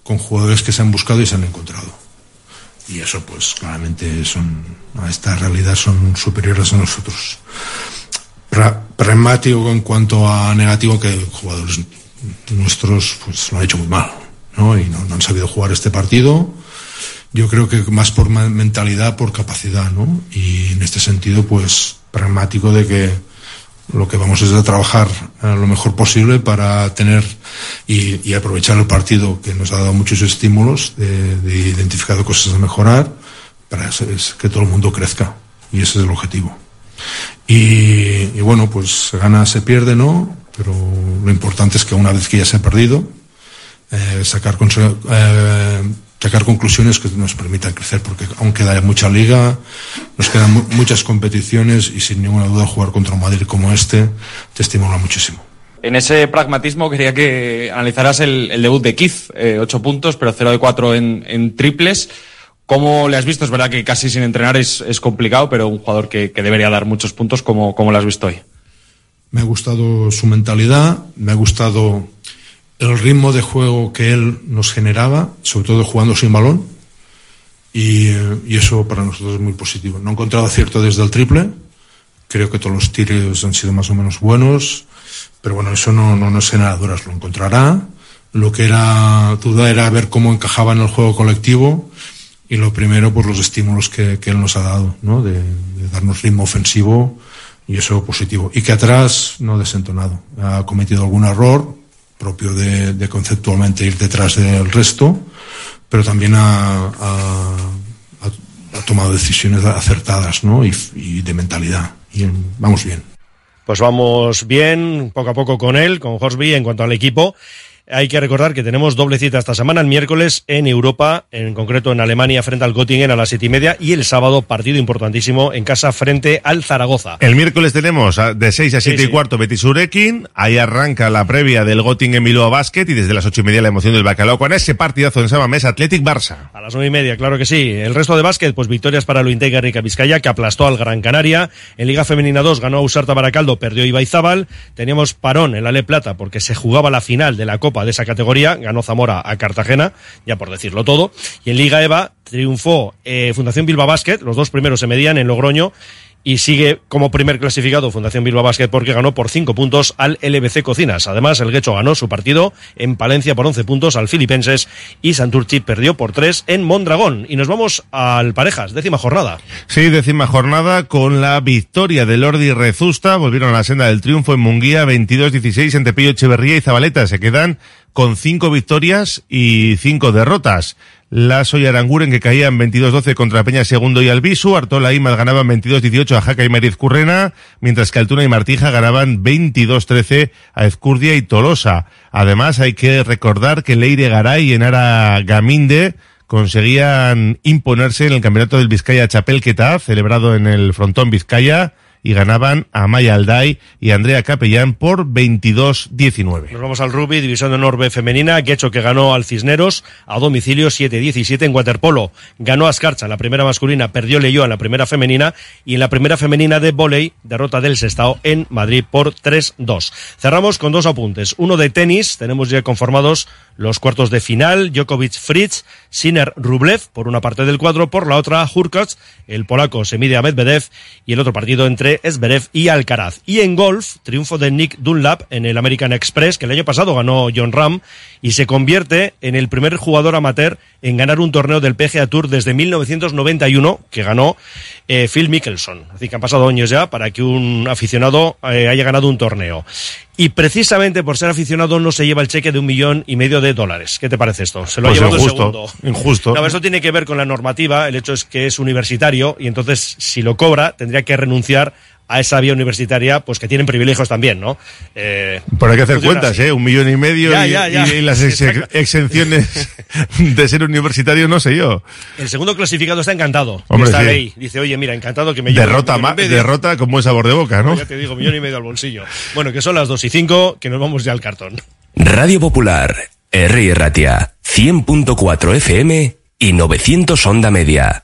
con jugadores que se han buscado y se han encontrado. Y eso, pues, claramente son, a esta realidad son superiores a nosotros. Pra- pragmático en cuanto a negativo que jugadores nuestros, pues, lo han hecho muy mal, ¿no? Y no, han sabido jugar este partido yo creo que más por mentalidad, por capacidad, ¿no? Y en este sentido, pues, pragmático de que lo que vamos es a trabajar eh, lo mejor posible para tener y, aprovechar el partido que nos ha dado muchos estímulos de, de identificar cosas a mejorar para que todo el mundo crezca y ese es el objetivo y, y bueno pues gana se pierde no pero lo importante es que una vez que ya se ha perdido eh, sacar, eh, sacar conclusiones que nos permitan crecer, porque aún queda mucha liga, nos quedan mu- muchas competiciones y sin ninguna duda jugar contra un Madrid como este te estimula muchísimo. En ese pragmatismo quería que analizaras el, el debut de Keith, eh, 8 puntos, pero 0 de 4 en, en triples. ¿Cómo le has visto? Es verdad que casi sin entrenar es, es complicado, pero un jugador que, que debería dar muchos puntos, ¿cómo, cómo lo has visto hoy? Me ha gustado su mentalidad, me ha gustado el ritmo de juego que él nos generaba, sobre todo jugando sin balón, y, eso para nosotros es muy positivo. No he encontrado acierto desde el triple, creo que todos los tiros han sido más o menos buenos, pero bueno, eso no, no, no es duras, lo encontrará. Lo que era duda era ver cómo encajaba en el juego colectivo y lo primero, pues los estímulos que, que él nos ha dado, ¿no? De, de darnos ritmo ofensivo y eso positivo. Y que atrás no ha desentonado. Ha cometido algún error propio de, de conceptualmente ir detrás del resto, pero también ha, ha- ha- tomado decisiones acertadas, ¿no? Y, y de mentalidad. Y vamos bien. Pues vamos bien, poco a poco con él, con Horsby, en cuanto al equipo. Hay que recordar que tenemos doble cita esta semana, el miércoles en Europa, en concreto en Alemania, frente al Göttingen a las siete y media, y el sábado, partido importantísimo en casa frente al Zaragoza. El miércoles tenemos a- de 6 a Sí, 7 y sí. cuarto Betis Urequin, ahí arranca la previa del Göttingen Bilbao Basket y desde las ocho y media la emoción del Bacalao con ese partidazo en Samamés Athletic Barça. A las nueve y media, claro que sí. El resto de básquet, pues victorias para lo Intega Rica Vizcaya, que aplastó al Gran Canaria. En Liga Femenina 2 ganó a Usarta Baracaldo, perdió Ibaizábal. Teníamos parón en la Le Plata porque se jugaba la final de la Copa de esa categoría. Ganó Zamora a Cartagena, ya por decirlo todo. Y en Liga EVA triunfó eh, Fundación Bilbao Basket. Los dos primeros se medían en Logroño. Y sigue como primer clasificado Fundación Bilbao Basket porque ganó por 5 puntos al LBC Cocinas. Además, el Guecho ganó su partido en Palencia por 11 puntos al Filipenses y Santurchi perdió por 3 en Mondragón. Y nos vamos al Parejas, décima jornada. Sí, décima jornada con la victoria de Lordi Rezusta. Volvieron a la senda del triunfo en Munguía, 22-16 entre Pillo Echeverría y Zabaleta. Se quedan con cinco victorias y cinco derrotas. Lasso y Aranguren que caían 22-12 contra Peña Segundo y Albisu. Artola y Imaz ganaban 22-18 a Jaca y Mariz Currena, mientras que Altuna y Martija ganaban 22-13 a Ezcurdia y Tolosa. Además, hay que recordar que Leire Garay y Enara Gaminde conseguían imponerse en el campeonato del Vizcaya Chapelqueta, celebrado en el frontón Vizcaya, y ganaban a Maya Alday y Andrea Capellán por 22-19. Nos vamos al rugby, división de honor B femenina, Guecho que ganó al Cisneros a domicilio 7-17 en waterpolo. Ganó a Escarcha en la primera masculina, perdió Leyó en la primera femenina y en la primera femenina de volei, derrota del Sestao en Madrid por 3-2. Cerramos con dos apuntes. Uno de tenis, tenemos ya conformados los cuartos de final, Djokovic Fritz, Sinner Rublev por una parte del cuadro, por la otra Hurkacz, el polaco se mide a Medvedev y el otro partido entre Esberev y Alcaraz. Y en golf, triunfo de Nick Dunlap en el American Express, que el año pasado ganó John Ram y se convierte en el primer jugador amateur en ganar un torneo del PGA Tour desde 1991, que ganó eh, Phil Mickelson. Así que han pasado años ya para que un aficionado eh, haya ganado un torneo. Y precisamente por ser aficionado no se lleva el cheque de un millón y medio de dólares. ¿Qué te parece esto? Se lo Pues ha llevado injusto, el segundo. injusto. No, eso tiene que ver con la normativa. El hecho es que es universitario y entonces si lo cobra tendría que renunciar a esa vía universitaria, pues que tienen privilegios también, ¿no? Eh, Pero hay que hacer cuentas, así. ¿eh? Un millón y medio Ya, y, ya, ya. y las ex- exenciones de ser universitario, no sé yo. El segundo clasificado está encantado. Hombre, está sí. ley. Dice, oye, mira, encantado que me lleve Derrota, un ma- millón y medio. derrota con buen sabor de boca, ¿no? Ya te digo, millón y medio al bolsillo. Bueno, que son las dos y cinco, que nos vamos ya al cartón. Radio Popular, R. Ratia, 100.4 FM y 900 Onda Media.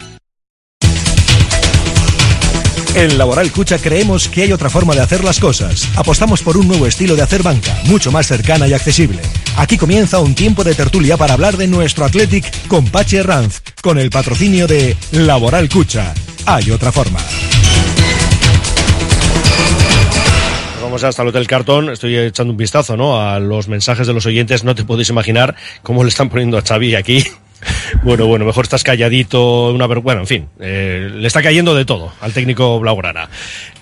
En Laboral Cucha creemos que hay otra forma de hacer las cosas. Apostamos por un nuevo estilo de hacer banca, mucho más cercana y accesible. Aquí comienza un tiempo de tertulia para hablar de nuestro Athletic con Pachi Herranz, con el patrocinio de Laboral Cucha. Hay otra forma. Vamos hasta el Hotel Cartón, estoy echando un vistazo ¿no? a los mensajes de los oyentes, no te podéis imaginar cómo le están poniendo a Xavi aquí. Bueno, bueno, mejor estás calladito, una ver... Bueno, en fin, eh, le está cayendo de todo al técnico Blaugrana.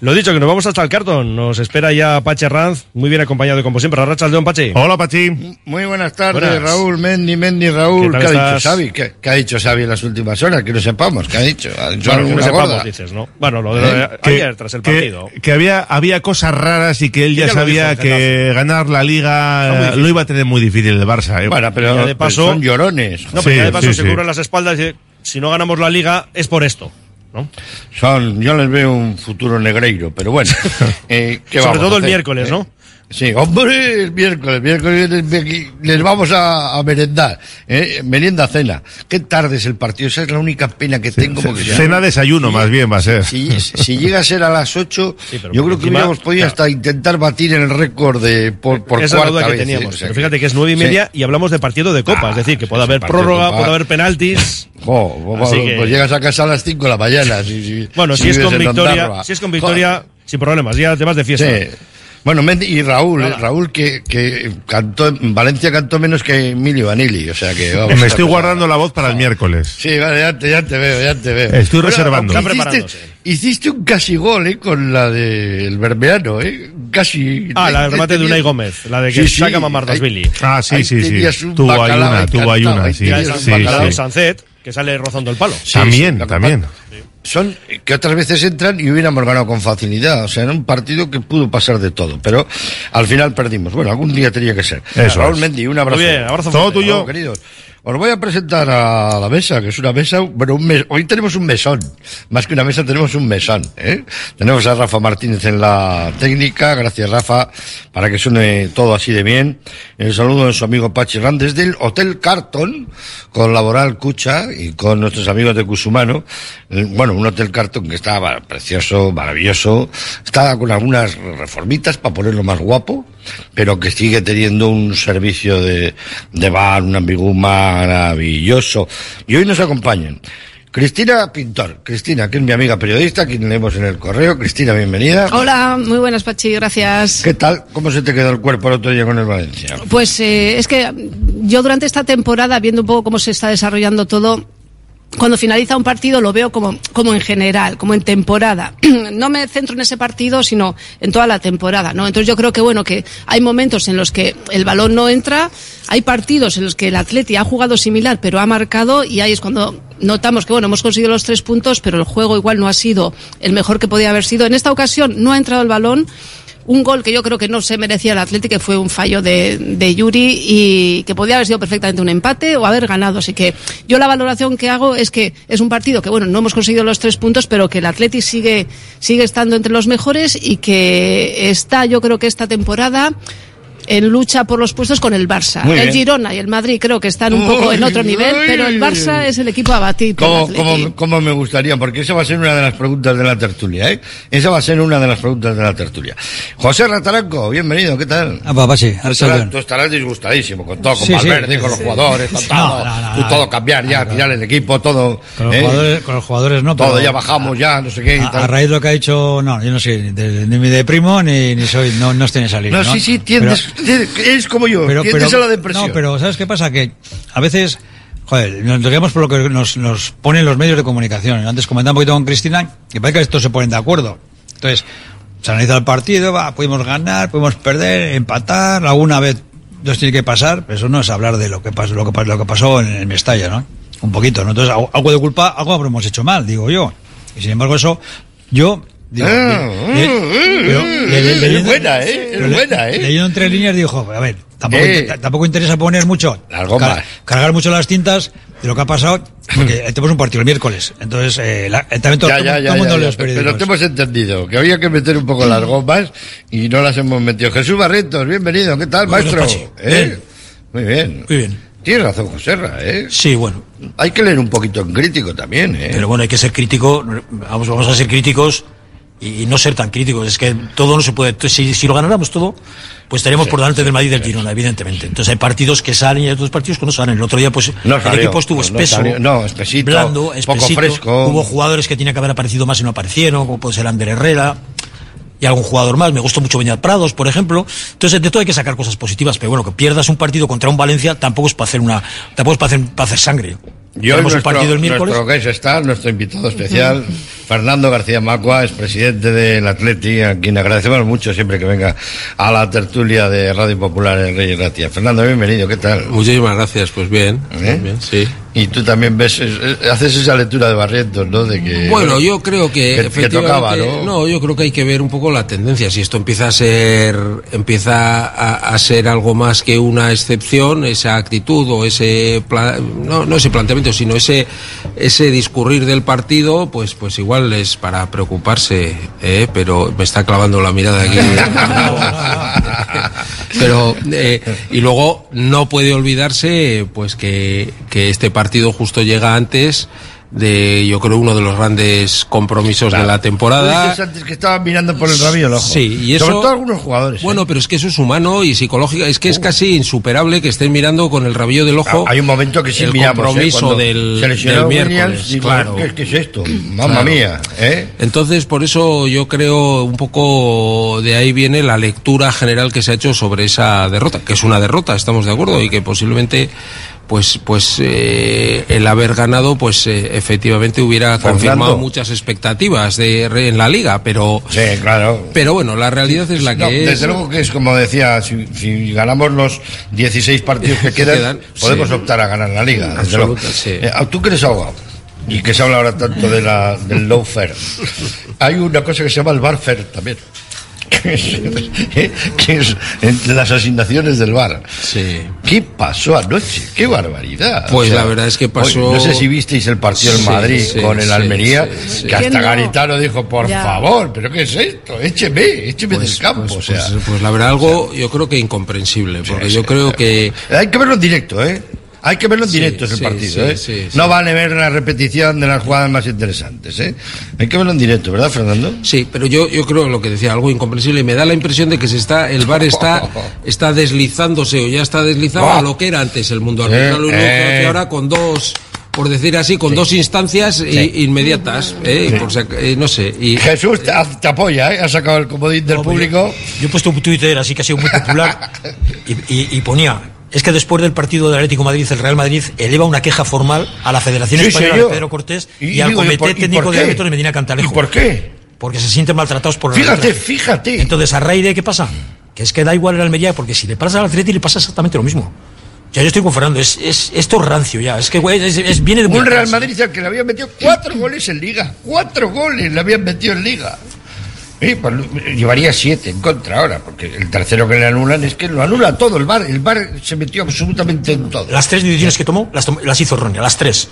Lo dicho, que nos vamos hasta el cartón. Nos espera ya Pache Ranz, muy bien acompañado como siempre. Rachas León, Pache. Hola, Pachi. Muy buenas tardes, Buenas. Raúl, Mendy, Mendy, Raúl. ¿Qué ¿Qué, ha dicho? Xavi? ¿Qué, qué ha dicho Xavi en las últimas horas? Que no sepamos. ¿Qué ha dicho? ¿Ha dicho Bueno, que no sepamos, gorda? dices, ¿no? Bueno, lo de, ¿Eh? ayer, tras el que, partido. que había, había cosas raras y que él Que ya ya sabía dijo que ganar la liga lo iba a tener muy difícil el Barça. ¿eh? Bueno, pero, Ya de pero paso- son llorones. No, pero Sí, ya de paso sí, se cubren las espaldas y si no ganamos la liga es por esto. ¿no? Son, yo les veo un futuro negreiro, pero bueno. eh, ¿qué Sobre vamos todo el miércoles, ¿Eh? ¿no? Sí, hombre, el miércoles, el miércoles les- les vamos a, a merendar, ¿eh? merienda cena. Qué tarde es el partido, esa es la única pena que tengo. porque Cena desayuno, más bien va a ser. Si, si llega a ser a las 8, pero yo creo que encima, hubiéramos podido claro. hasta intentar batir el récord de por, por Esa es la cuarta duda que vez, ¿eh? teníamos. O sea Pero fíjate que es nueve y sí. media y hablamos de partido de copa. Ah, es decir, que puede haber prórroga, puede haber penaltis. Jo, pues, Así que- pues llegas a casa a las 5 de la mañana. Si, si- Bueno, si, es con victoria, si es con victoria, sin problemas, ya te vas de fiesta. Sí. Bueno, Mendy y Raúl, eh, Raúl que, que cantó, en Valencia cantó menos que Emilio Vanilli, o sea que vamos. Me estoy guardando la voz para el miércoles. Sí, vale, ya te, ya te veo, ya te veo. Estoy reservando. Está hiciste, hiciste un casi gol, eh, con la del Bermeano, eh, casi. Ah, la del remate de Unai Gómez, la de que Sí, sí, saca Mamardasvili. Ah, sí, sí, sí. Tuvo bacalao una, tuvo encantado, una, sí. de- la de Sancet, que sale rozando el palo. Sí, También, sí, también. Son que otras veces entran y hubiéramos ganado con facilidad. O sea, era un partido que pudo pasar de todo. Pero al final perdimos. Bueno, algún día tenía que ser. Eso Raúl. Mendy, un abrazo. Muy bien, abrazo Todo fuerte. tuyo. Queridos. Os voy a presentar a la mesa, que es una mesa, bueno, un mes- hoy tenemos un mesón, más que una mesa tenemos un mesón, ¿eh? Tenemos a Rafa Martínez en la técnica, gracias Rafa, para que suene todo así de bien. El saludo de su amigo Pachi Ram desde el Hotel Carton, con Laboral Cucha y con nuestros amigos de Cusumano. Bueno, un Hotel Carton que está precioso, maravilloso, está con algunas reformitas para ponerlo más guapo, pero que sigue teniendo un servicio de, de bar, un ambigú maravilloso. Y hoy nos acompañan Cristina Pintor. Cristina, que es mi amiga periodista, quien leemos en el correo. Cristina, bienvenida. Hola, muy buenas, Pachi, gracias. ¿Qué tal? ¿Cómo se te quedó el cuerpo el otro día con el Valencia? Pues eh, es que yo durante esta temporada, viendo un poco cómo se está desarrollando todo, cuando finaliza un partido lo veo como, como en general, como en temporada. No me centro en ese partido, sino en toda la temporada, ¿no? Entonces yo creo que, bueno, que hay momentos en los que el balón no entra, hay partidos en los que el Atleti ha jugado similar, pero ha marcado, y ahí es cuando notamos que, bueno, hemos conseguido los tres puntos, pero el juego igual no ha sido el mejor que podía haber sido. En esta ocasión no ha entrado el balón, un gol que yo creo que no se merecía el Atlético, que fue un fallo de, de Yuri y que podía haber sido perfectamente un empate o haber ganado. Así que yo la valoración que hago es que es un partido que, bueno, no hemos conseguido los tres puntos, pero que el Atlético sigue, sigue estando entre los mejores y que está, yo creo que esta temporada en lucha por los puestos con el Barça. Muy el bien. Girona y el Madrid creo que están un poco en otro nivel, uy, pero el Barça uy. es el equipo a el ¿Cómo, cómo- cómo me gustaría? Porque esa va a ser una de las preguntas de la tertulia, ¿eh? Esa va a ser una de las preguntas de la tertulia. José Rataranco, bienvenido, ¿qué tal? Ah, papá, sí, Tú estarás, tú estarás disgustadísimo con todo, con Sí, Valverde, sí, con sí, los jugadores, con todo. no, no, Tú no. todo cambiar ya, tirar el equipo, todo. Con los, ¿eh? jugadores, con los jugadores no, Todo, pero ya bajamos, ya, no sé qué. y a, tal. a raíz de lo que ha dicho, no, yo no soy ni de, ni de primo ni, ni soy, no, no estoy en esa línea. No, sí, sí, tiendes- es como yo, tiendes a la depresión. No, pero ¿sabes qué pasa? Que a veces, joder, nos guiamos por lo que nos, nos ponen los medios de comunicación. Antes comentaba un poquito con Cristina, que parece que estos se ponen de acuerdo. Entonces, se analiza el partido, va, pudimos ganar, podemos perder, empatar, alguna vez nos tiene que pasar, pero eso no es hablar de lo que pasó, lo que, pas- lo que pasó en el Mestalla, ¿no? Un poquito, ¿no? Entonces, algo algo de culpa, algo habremos hecho mal, digo yo. Y sin embargo, eso, yo, digo, Ah, le- le- pero le- le- es leyendo- buena, ¿eh? Es buena, ¿eh? Leyendo entre líneas dijo, a ver, tampoco, Eh. t- tampoco interesa poner mucho, Las gomas. car- cargar mucho las tintas de lo que ha pasado, porque tenemos un partido el miércoles. Entonces, eh, la- eh, también todo, Ya, ya, todo ya, mundo pero te hemos entendido que había que meter un poco las gomas y no las hemos metido. Jesús Barretos, bienvenido, ¿qué tal, maestro? ¿Eh? Bien. Muy bien. Muy bien. Tienes razón, Joserra, ¿eh? Sí, bueno. Hay que leer un poquito en crítico también, ¿eh? Pero bueno, hay que ser crítico, vamos, vamos a ser críticos y no ser tan críticos. Es que todo no se puede. Si, si lo ganáramos todo, pues estaríamos por delante del Madrid y del Girona, evidentemente. Entonces hay partidos que salen y hay otros partidos que no salen. El otro día, pues, No el salió, equipo estuvo no, no espeso, no, espesito, blando, poco espesito. fresco. Hubo jugadores que tenían que haber aparecido más y no aparecieron, como puede ser Ander Herrera y algún jugador más. Me gustó mucho Beñat Prados, por ejemplo. Entonces, de todo hay que sacar cosas positivas. Pero bueno, que pierdas un partido contra un Valencia tampoco es para hacer una, tampoco es para hacer, para hacer sangre. Y hoy Tenemos un nuestro, partido el miércoles. nuestro guest está, nuestro invitado especial, Fernando García Macua, es presidente del Atleti, a quien agradecemos mucho siempre que venga a la tertulia de Radio Popular en Reyes Ratia. Fernando, bienvenido, ¿qué tal? Muchísimas gracias, pues bien, ¿Eh? bien, sí. Y tú también ves, es- es- haces esa lectura de Barrientos, ¿no? De que, Bueno, yo creo que, que, tocaba, ¿no? yo creo que hay que ver un poco la tendencia. Si esto empieza a ser, empieza a, a ser algo más que una excepción, esa actitud o ese, no, no ese planteamiento, sino ese, ese discurrir del partido, pues, pues igual es para preocuparse, ¿eh? pero me está clavando la mirada aquí. pero eh, y luego no puede olvidarse, pues que, que este partido justo llega antes de yo creo uno de los grandes compromisos de la temporada. antes que estaban mirando por el rabillo el ojo. Sí, y eso, Sobre todo algunos jugadores. ¿eh? Bueno, pero es que eso es humano y psicológico. Es que es casi insuperable que estén mirando con el rabillo del ojo. Ah, Hay un momento que sí el miramos, ¿eh? compromiso Cuando del, se del miércoles. digo, claro. ¿qué, qué es esto? Mamma Claro. mía, ¿eh? Entonces, por eso yo creo un poco de ahí viene la lectura general que se ha hecho sobre esa derrota, que es una derrota, estamos de acuerdo, y que posiblemente pues pues eh, el haber ganado pues eh, efectivamente hubiera Fernando. confirmado muchas expectativas de re- en la liga pero Sí, claro. pero bueno la realidad es la que No, es desde luego que es como decía, si, si ganamos los 16 partidos que quedan, quedan, podemos sí. optar a ganar la liga. desde luego. Sí. Eh, tú que eres abogado y que se habla ahora tanto de la, del low fair, hay una cosa que se llama el bar fair también. Que es, eh, entre las asignaciones del bar. Sí. ¿Qué pasó anoche? ¡Qué barbaridad! Pues la verdad es que pasó- hoy- no sé si visteis el partido en Sí, Madrid sí, con el sí, Almería, sí, sí. que hasta ¿Quién no? Garitano dijo, por Ya. favor, ¿pero qué es esto? Écheme, écheme Pues- del campo. pues- o sea, pues- pues la verdad algo yo creo que incomprensible porque yo creo que Hay que verlo en directo, ¿eh? Hay que verlo en Sí, directo ese sí, partido, sí, ¿eh? sí, sí. No vale ver la repetición de las jugadas más interesantes, ¿eh? Hay que verlo en directo, ¿verdad, Fernando? Sí, pero yo, yo creo lo que decía, algo incomprensible. Me da la impresión de que se está, el bar está, está deslizándose o ya está deslizado a lo que era antes el mundo arbitral. Eh. ahora con dos, por decir así, con dos instancias i- inmediatas, ¿eh? Y por si eh, no sé. Y, Jesús te, te apoya, ¿eh? Ha sacado el comodín del público. Yo he puesto un Twitter así que ha sido muy popular y, y- y ponía. Es que después del partido del Atlético de Madrid, el Real Madrid eleva una queja formal a la Federación Sí, Española señor. de Pedro Cortés y, Y al digo, ¿y Comité por- Técnico de? Árbitros de Medina Cantalejo. ¿Y por qué? Porque se sienten maltratados por el Fíjate, arbitraje. fíjate. Entonces, a raíz de qué pasa? Que es que da igual el Almería, porque si le pasa al Atleti le pasa exactamente lo mismo. Ya yo estoy con Fernando, es, es, esto es rancio ya, es que güey, es, es- viene de Un Real. Madrid al que le habían metido cuatro goles en Liga. Cuatro goles le habían metido en Liga. Eh, pues, llevaría siete en contra ahora, porque el tercero que le anulan es que lo anula todo el bar. El bar se metió absolutamente en todo. Las tres decisiones que tomó las, tomó- las hizo errónea, las tres.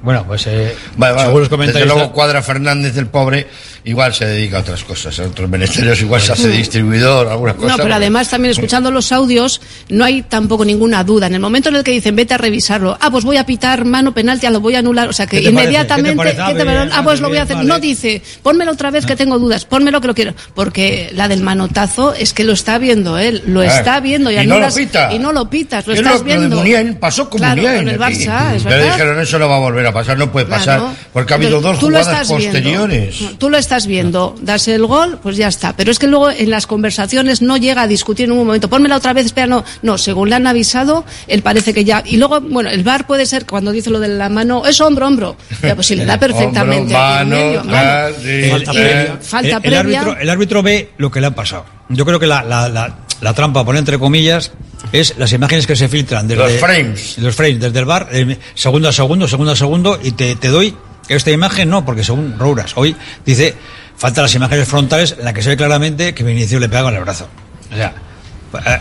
Bueno, pues eh, Vale, vale. según los Desde comentarios. luego Cuadra Fernández, el pobre, igual se dedica a otras cosas, a otros ministerios, igual se hace distribuidor, alguna cosa. No, pero además también escuchando los audios no hay tampoco ninguna duda. En el momento en el que dicen vete a revisarlo, ah, pues voy a pitar mano penalti, ah, lo voy a anular, o sea que ¿Qué te parece? inmediatamente, ¿Qué te parece? ¿qué te Ah, bien, ah, pues ah, lo voy a hacer. vale. No dice, pónmelo otra vez que tengo dudas, pónmelo que lo quiero, porque la del manotazo es que lo está viendo él, lo Ah, está viendo y, y no lo anulas- pita. y no lo pitas, lo estás lo- lo de viendo. Pasó con claro, Muniain con el. Barça, es Ya le verdad. dijeron, eso no va a volver a pasar, no puede pasar, Claro. porque ha habido Entonces, dos jugadas viendo. posteriores. No, Tú lo estás viendo, das el gol, pues ya está. Pero es que luego en las conversaciones no llega a discutir en un momento. Pónmela otra vez, espera, no. No, según le han avisado, él parece que ya. Y luego, bueno, el VAR puede ser cuando dice lo de la mano, es hombro, hombro. Ya, pues si le da perfectamente. Hombro, mano, medio, tal, sí, Y- Falta y- previa. falta el, el previa. árbitro, el árbitro ve lo que le ha pasado. Yo creo que la, la, la, la trampa, poner entre comillas, es las imágenes que se filtran desde Los frames. Los frames, desde el bar, eh, segundo a segundo, segundo a segundo, y te, te doy esta imagen, no, porque según Rouras, hoy dice, faltan las imágenes frontales en las que se ve claramente que Vinicius le pega con el brazo. O sea,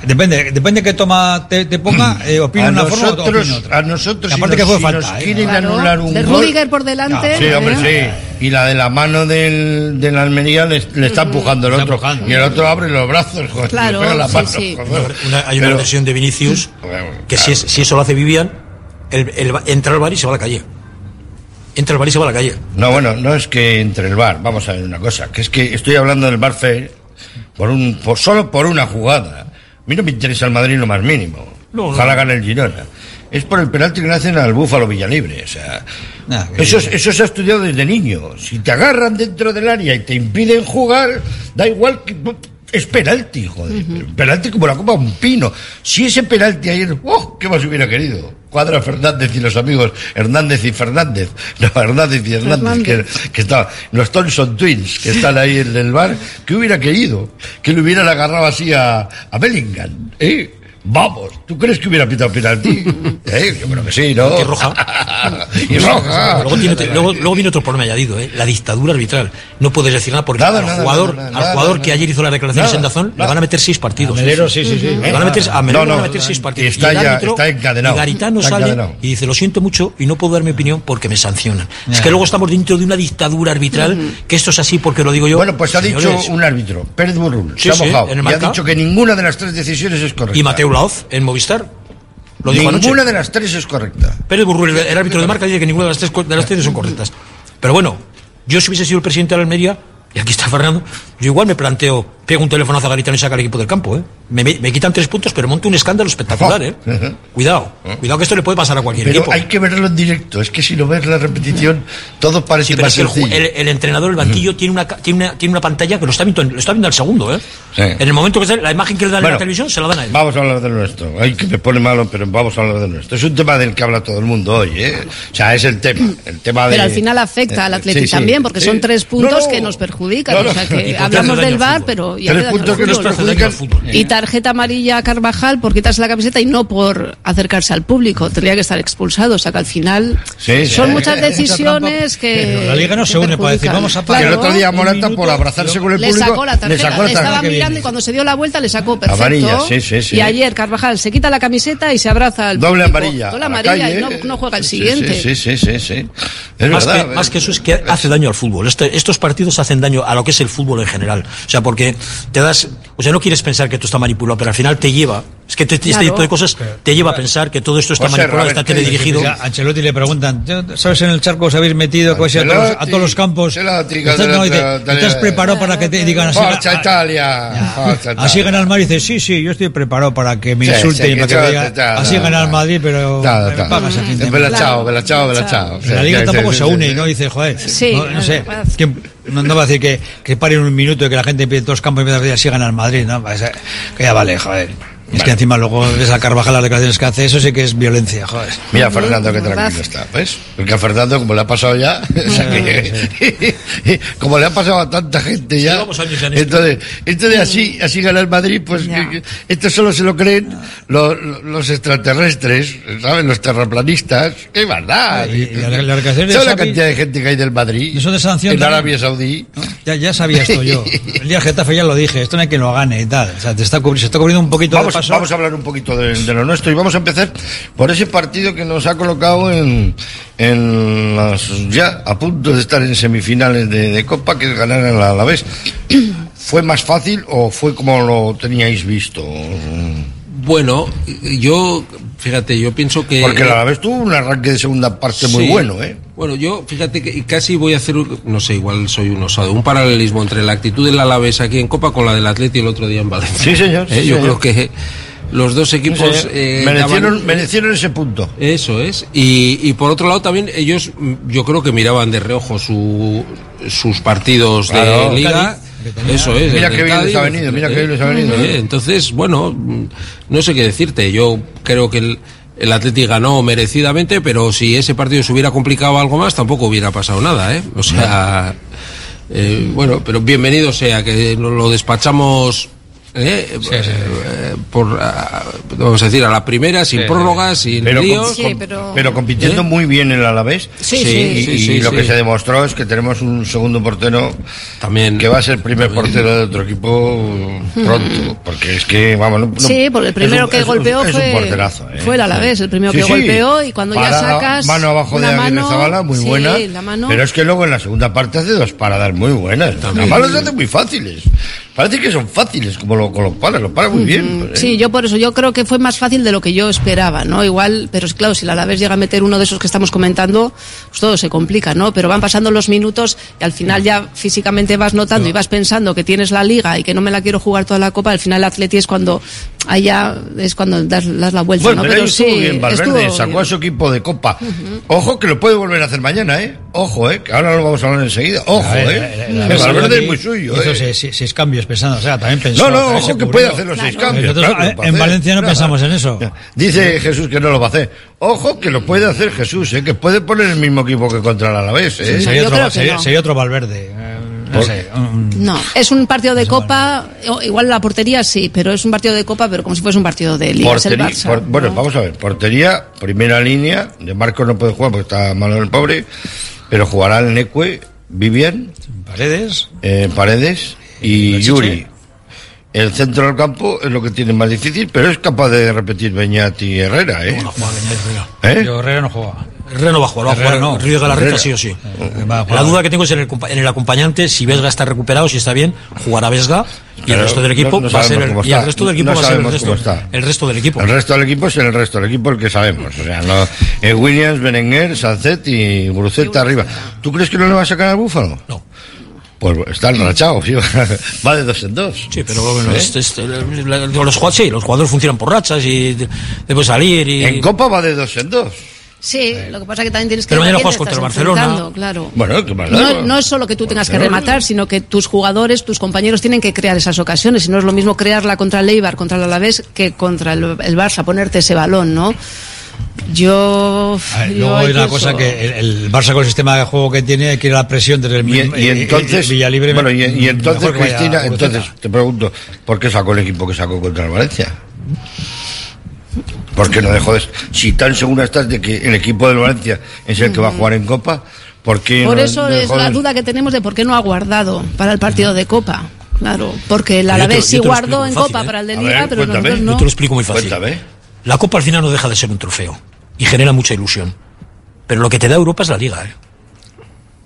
depende, depende que toma te, te ponga, eh, opina una forma o nosotros, opina otra. a nosotros si aparte nos, que fue si falta, nos ¿eh? quieren Claro, anular un de gol... Rudiger por delante. Sí, hombre, ¿eh? sí. Y la de la mano del, del Almería le, le está empujando el Está otro. empujando. Y el otro abre los brazos, joder, Claro, le pega la sí, mano, sí. joder. Una- hay una versión de Vinicius Bueno, que si, es- si eso lo hace Vivian, el, el- entra al bar y se va a la calle. Entra al bar y se va a la calle. No, bueno, no es que entre el bar, vamos a ver una cosa, que es que estoy hablando del bar Fair por un, por, solo por una jugada. A mí no me interesa el Madrid lo más mínimo. No, no. Ojalá gane el Girona. Es por el penalti que le hacen al Búfalo Villalibre. O sea, Nah, que- eso, es- eso se ha estudiado desde niño. Si te agarran dentro del área y te impiden jugar, da igual que. Es penalti, joder. Penalti como la copa de un pino. Si ese penalti ayer, ¡oh! ¿Qué más hubiera querido? Cuadra Fernández y los amigos Hernández y Fernández. No, Hernández y Hernández, que, que estaban, los Thompson Twins, que están ahí en el bar. ¿Qué hubiera querido? Que le hubieran agarrado así a, a Bellingham, ¿eh? Vamos, ¿tú crees que hubiera pitado penalti? ¿Eh? Yo creo que sí, ¿no? Que roja. y roja. Luego, tiene- luego, luego viene otro problema añadido, ¿eh? la dictadura arbitral. No puedes decir nada porque Nada, al nada, jugador, nada, al jugador que ayer hizo las declaraciones Nada, en Dazón le van a meter seis partidos. A Melero, sí, sí, sí. Le van a meter, a Melero No, le van a no, meter seis partidos. está Y el ya- árbitro- está encadenado. Y Garitano Está sale encadenado. y dice, lo siento mucho y no puedo dar mi opinión porque me sancionan. Es que luego estamos dentro de una dictadura arbitral, que esto es así porque lo digo yo. Bueno, pues ha dicho un árbitro, Pérez Burrul, Sí, se ha sí, mojado, y ha dicho que ninguna de las tres decisiones es correcta. Y Mateo En Movistar. Lo dijo anoche. Ninguna de las tres es correcta. Pérez Burrul, el, el árbitro de marca, dice que ninguna de las tres, de las tres son correctas. Pero bueno, yo si hubiese sido el presidente de la Almería, y aquí está Fernando, yo igual me planteo, pego un teléfono a Garitano y saca al equipo del campo, ¿eh? Me, me- me quitan tres puntos, pero monto un escándalo espectacular, ¿eh? Cuidado, cuidado que esto le puede pasar a cualquier Pero equipo. hay que verlo en directo, es que si lo ves la repetición, todo parece Sí, pero más es que el, el- el entrenador, el banquillo, tiene, una, tiene, una, tiene una pantalla que lo está viendo, en- lo está viendo al segundo, ¿eh? Sí. En el momento que sale, la imagen que le dan en Bueno, la televisión se la dan a él. Vamos a hablar de nuestro. Ay, que me pone malo, pero vamos a hablar de nuestro. Es un tema del que habla todo el mundo hoy, ¿eh? O sea, es el tema. El tema de... Pero al final afecta al Eh, Atleti sí, sí, también, porque sí. son tres puntos No, no. que nos perjudican. No. O sea Y que hablamos del fútbol. pero ya Tres le puntos que nos perjudican. Y tarjeta amarilla a Carvajal por quitarse la camiseta y no por acercarse al público. Tendría que estar expulsado. O sea que al final Sí, sí. son muchas Mucha decisiones que. Pero la liga no se une para decir, vamos a el Claro. otro día Morata, por abrazarse con el Le público, sacó la tarjeta, le sacó la estaba mirando y cuando se dio la vuelta le sacó perfecto. Amarilla, sí, sí, sí. Y ayer Carvajal se quita la camiseta y se abraza al Doble público. amarilla. Doble amarilla y no, no juega el Sí, siguiente. Sí, sí, sí, sí. sí. Es más, verdad. que, más que eso es que hace daño al fútbol. Este- estos partidos hacen daño a lo que es el fútbol en general. O sea, porque te das, o sea, no quieres pensar que esto está manipulado, pero al final te lleva. Es que te- este Claro. tipo de cosas te lleva a pensar que todo esto está José, manipulado, Robert, está ¿qué teledirigido. A Ancelotti le preguntan, ¿sabes en el charco os habéis metido casi a todos, los- a todos los campos? Ancelotti, ¿Estás, Ancelotti, no, dice, Ancelotti. ¿estás preparado para que te digan así? Forza Ah, Italia. Forza Así Italia. gana el Madrid, dice, sí, sí, yo estoy preparado para que me Sí, insulten sí, y para que que me digan, así gana el. Madrid, pero me pagas a fin de mes". chao, bella chao, bella chao. La liga tampoco se une. ¿no? Dice, joder, Sí, no, sé, además. ¿quién- no, no va a decir que, que paren un minuto y que la gente empiece todos los campos y empiece a decir, así gana el Madrid, ¿no? Pues, eh, que ya vale, joder. Es que encima luego ves a Carvajal las declaraciones que hace, eso sí que es violencia, joder. Mira, Fernando, qué tranquilo está, ¿ves? Porque a Fernando, como le ha pasado ya, o sea que- como le ha pasado a tanta gente ya, entonces, entonces así, así gana el Madrid, pues que- que- esto solo se lo creen los, los extraterrestres, ¿saben? Los terraplanistas, qué verdad. Y- y la- de ¿Sabes cantidad de gente que hay del Madrid? Y eso de sanción En también. Arabia Saudí. Ya, ya sabía esto yo. El día Getafe ya lo dije, esto no hay quien lo gane y tal. O sea, te está cubri- se está cubriendo un poquito Vamos, vamos a hablar un poquito de, de lo nuestro y vamos a empezar por ese partido que nos ha colocado en, en las, ya a punto de estar en semifinales de, de Copa, que es ganar a la Alavés. ¿Fue más fácil o fue como lo teníais visto? Bueno, yo, fíjate, yo pienso que... Porque el Alavés tuvo un arranque de segunda parte muy bueno, ¿eh? Bueno, yo, fíjate que casi voy a hacer, un- no sé, igual soy un osado, un paralelismo entre la actitud del Alavés aquí en Copa con la del Atleti el otro día en Valencia. Sí, señor, sí, Eh, yo señor. creo que los dos equipos... Sí, eh, merecieron, daban- merecieron ese punto. Eso es. Y, y por otro lado también ellos, yo creo que miraban de reojo su, sus partidos Claro. de liga. Que tenía- Eso es. Mira qué bien les ha venido, mira qué bien les ha venido, eh, ¿eh? Entonces, bueno, no sé qué decirte. Yo creo que el, el Atleti ganó merecidamente, pero si ese partido se hubiera complicado algo más, tampoco hubiera pasado nada, ¿eh? O sea, eh, bueno, pero bienvenido sea que nos lo despachamos. ¿eh? Eh, por ah, vamos a decir a la primera sin Sí, prórrogas sin pero, líos pero- pero compitiendo ¿Eh? muy bien el Alavés. Sí, y, sí, y- sí, y sí, lo que se demostró es que tenemos un segundo portero también que va a ser el primer portero de otro equipo pronto. Porque es que, vamos, no- Sí, porque el primero un- que es un- golpeó es un fue, porterazo, ¿eh? fue el Alavés, el primero Sí, que sí. golpeó y cuando ya sacas Mano abajo de Aguirre mano- Zabala, muy sí, buena. la mano- Pero es que luego en la segunda parte hace dos paradas muy buenas. Las hace muy fáciles. Parece que son fáciles, como lo, como lo para, lo para muy bien. Sí, yo por eso, yo creo que fue más fácil de lo que yo esperaba, ¿no? Igual, pero es claro, si la Alavés llega a meter uno de esos que estamos comentando, pues todo se complica, ¿no? Pero van pasando los minutos y al final ya físicamente vas notando y vas pensando que tienes la liga y que no me la quiero jugar toda la copa, al final el Atleti es cuando, ahí ya es cuando das, das la vuelta, Bueno, ¿no? pero, ahí estuvo sí, bien Valverde, estuvo sacó bien. a su equipo de copa. Ojo que lo puede volver a hacer mañana, ¿eh? Ojo, ¿eh? Que ahora lo vamos a hablar enseguida. Ojo, ver, ¿eh? la- la- Que la- Valverde es muy suyo, Hizo ¿eh? seis, seis- cambios pensando, o sea, también pensó. No, no, ojo que cubrió. puede hacer los seis cambios. Nosotros, claro en hacer. Valencia no Claro. pensamos en eso. Dice Jesús que no lo va a hacer. Ojo que lo puede hacer Jesús, ¿eh? Que puede poner el mismo equipo que contra el Alavés, ¿eh? sería, otro, sería- sería otro Valverde. Eh, no sé. un- No, es un partido de Copa, igual la portería sí, pero es un partido de Copa, pero como si fuese un partido de Liga. es el Portería- Barça. por- bueno, vamos a ver. Portería, primera línea. De Marcos no puede jugar porque está malo el pobre. Pero jugará el Necue, Vivian, Paredes. eh, Paredes y. Yuri. El centro del campo es lo que tiene más difícil, pero es capaz de repetir Beñat y Herrera, ¿eh? ¿Eh? Yo Herrera no juega. Herrera no va a jugar, va a jugar no. Río de la sí o sí. a jugar. La duda que tengo es en el, en el acompañante, si Vesga está recuperado, si está bien, jugará Vesga y el resto del equipo no va a ser el, y resto del equipo No va a ser el resto, el del equipo. El resto del equipo es el resto del equipo el que sabemos. O sea, no, eh, Williams, Berenguer, Sancet y Guruceta arriba. ¿Tú crees que no le va a sacar al Búfalo? No. Pues está enrachado, tío. va de dos en dos. Sí, pero bueno, ¿Eh? es- es- la- digo, los, jugadores, sí, los jugadores funcionan por rachas y de- después salir y... En Copa va de dos en dos. Sí, lo que pasa es que también tienes que Pero mañana juegas contra el Barcelona. Claro. No, no es solo que tú tengas que rematar, sino que tus jugadores, tus compañeros tienen que crear esas ocasiones. Y no es lo mismo crearla contra el Eibar, contra el Alavés, que contra el, el Barça, ponerte ese balón, ¿no? Yo. Ver, yo luego hay una cosa que el, el Barça con el sistema de juego que tiene hay que ir a la presión desde el Y, mismo- y eh, eh, entonces, Villalibre bueno, y, y entonces Cristina, entonces te pregunto, ¿por qué sacó el equipo que sacó contra el Valencia? ¿Por qué no dejó de, si tan segura estás de que el equipo del Valencia es el que va a jugar en Copa? ¿Por qué Por no eso es la de- duda que tenemos de por qué no ha guardado para el partido de Copa. Claro, porque el yo Alavés yo sí guardó en fácil, Copa ¿eh? para el de Liga, ver, pero cuéntame. nosotros Yo no. te lo explico muy fácil. Cuéntame. La Copa al final no deja de ser un trofeo y genera mucha ilusión. Pero lo que te da Europa es la Liga. ¿eh?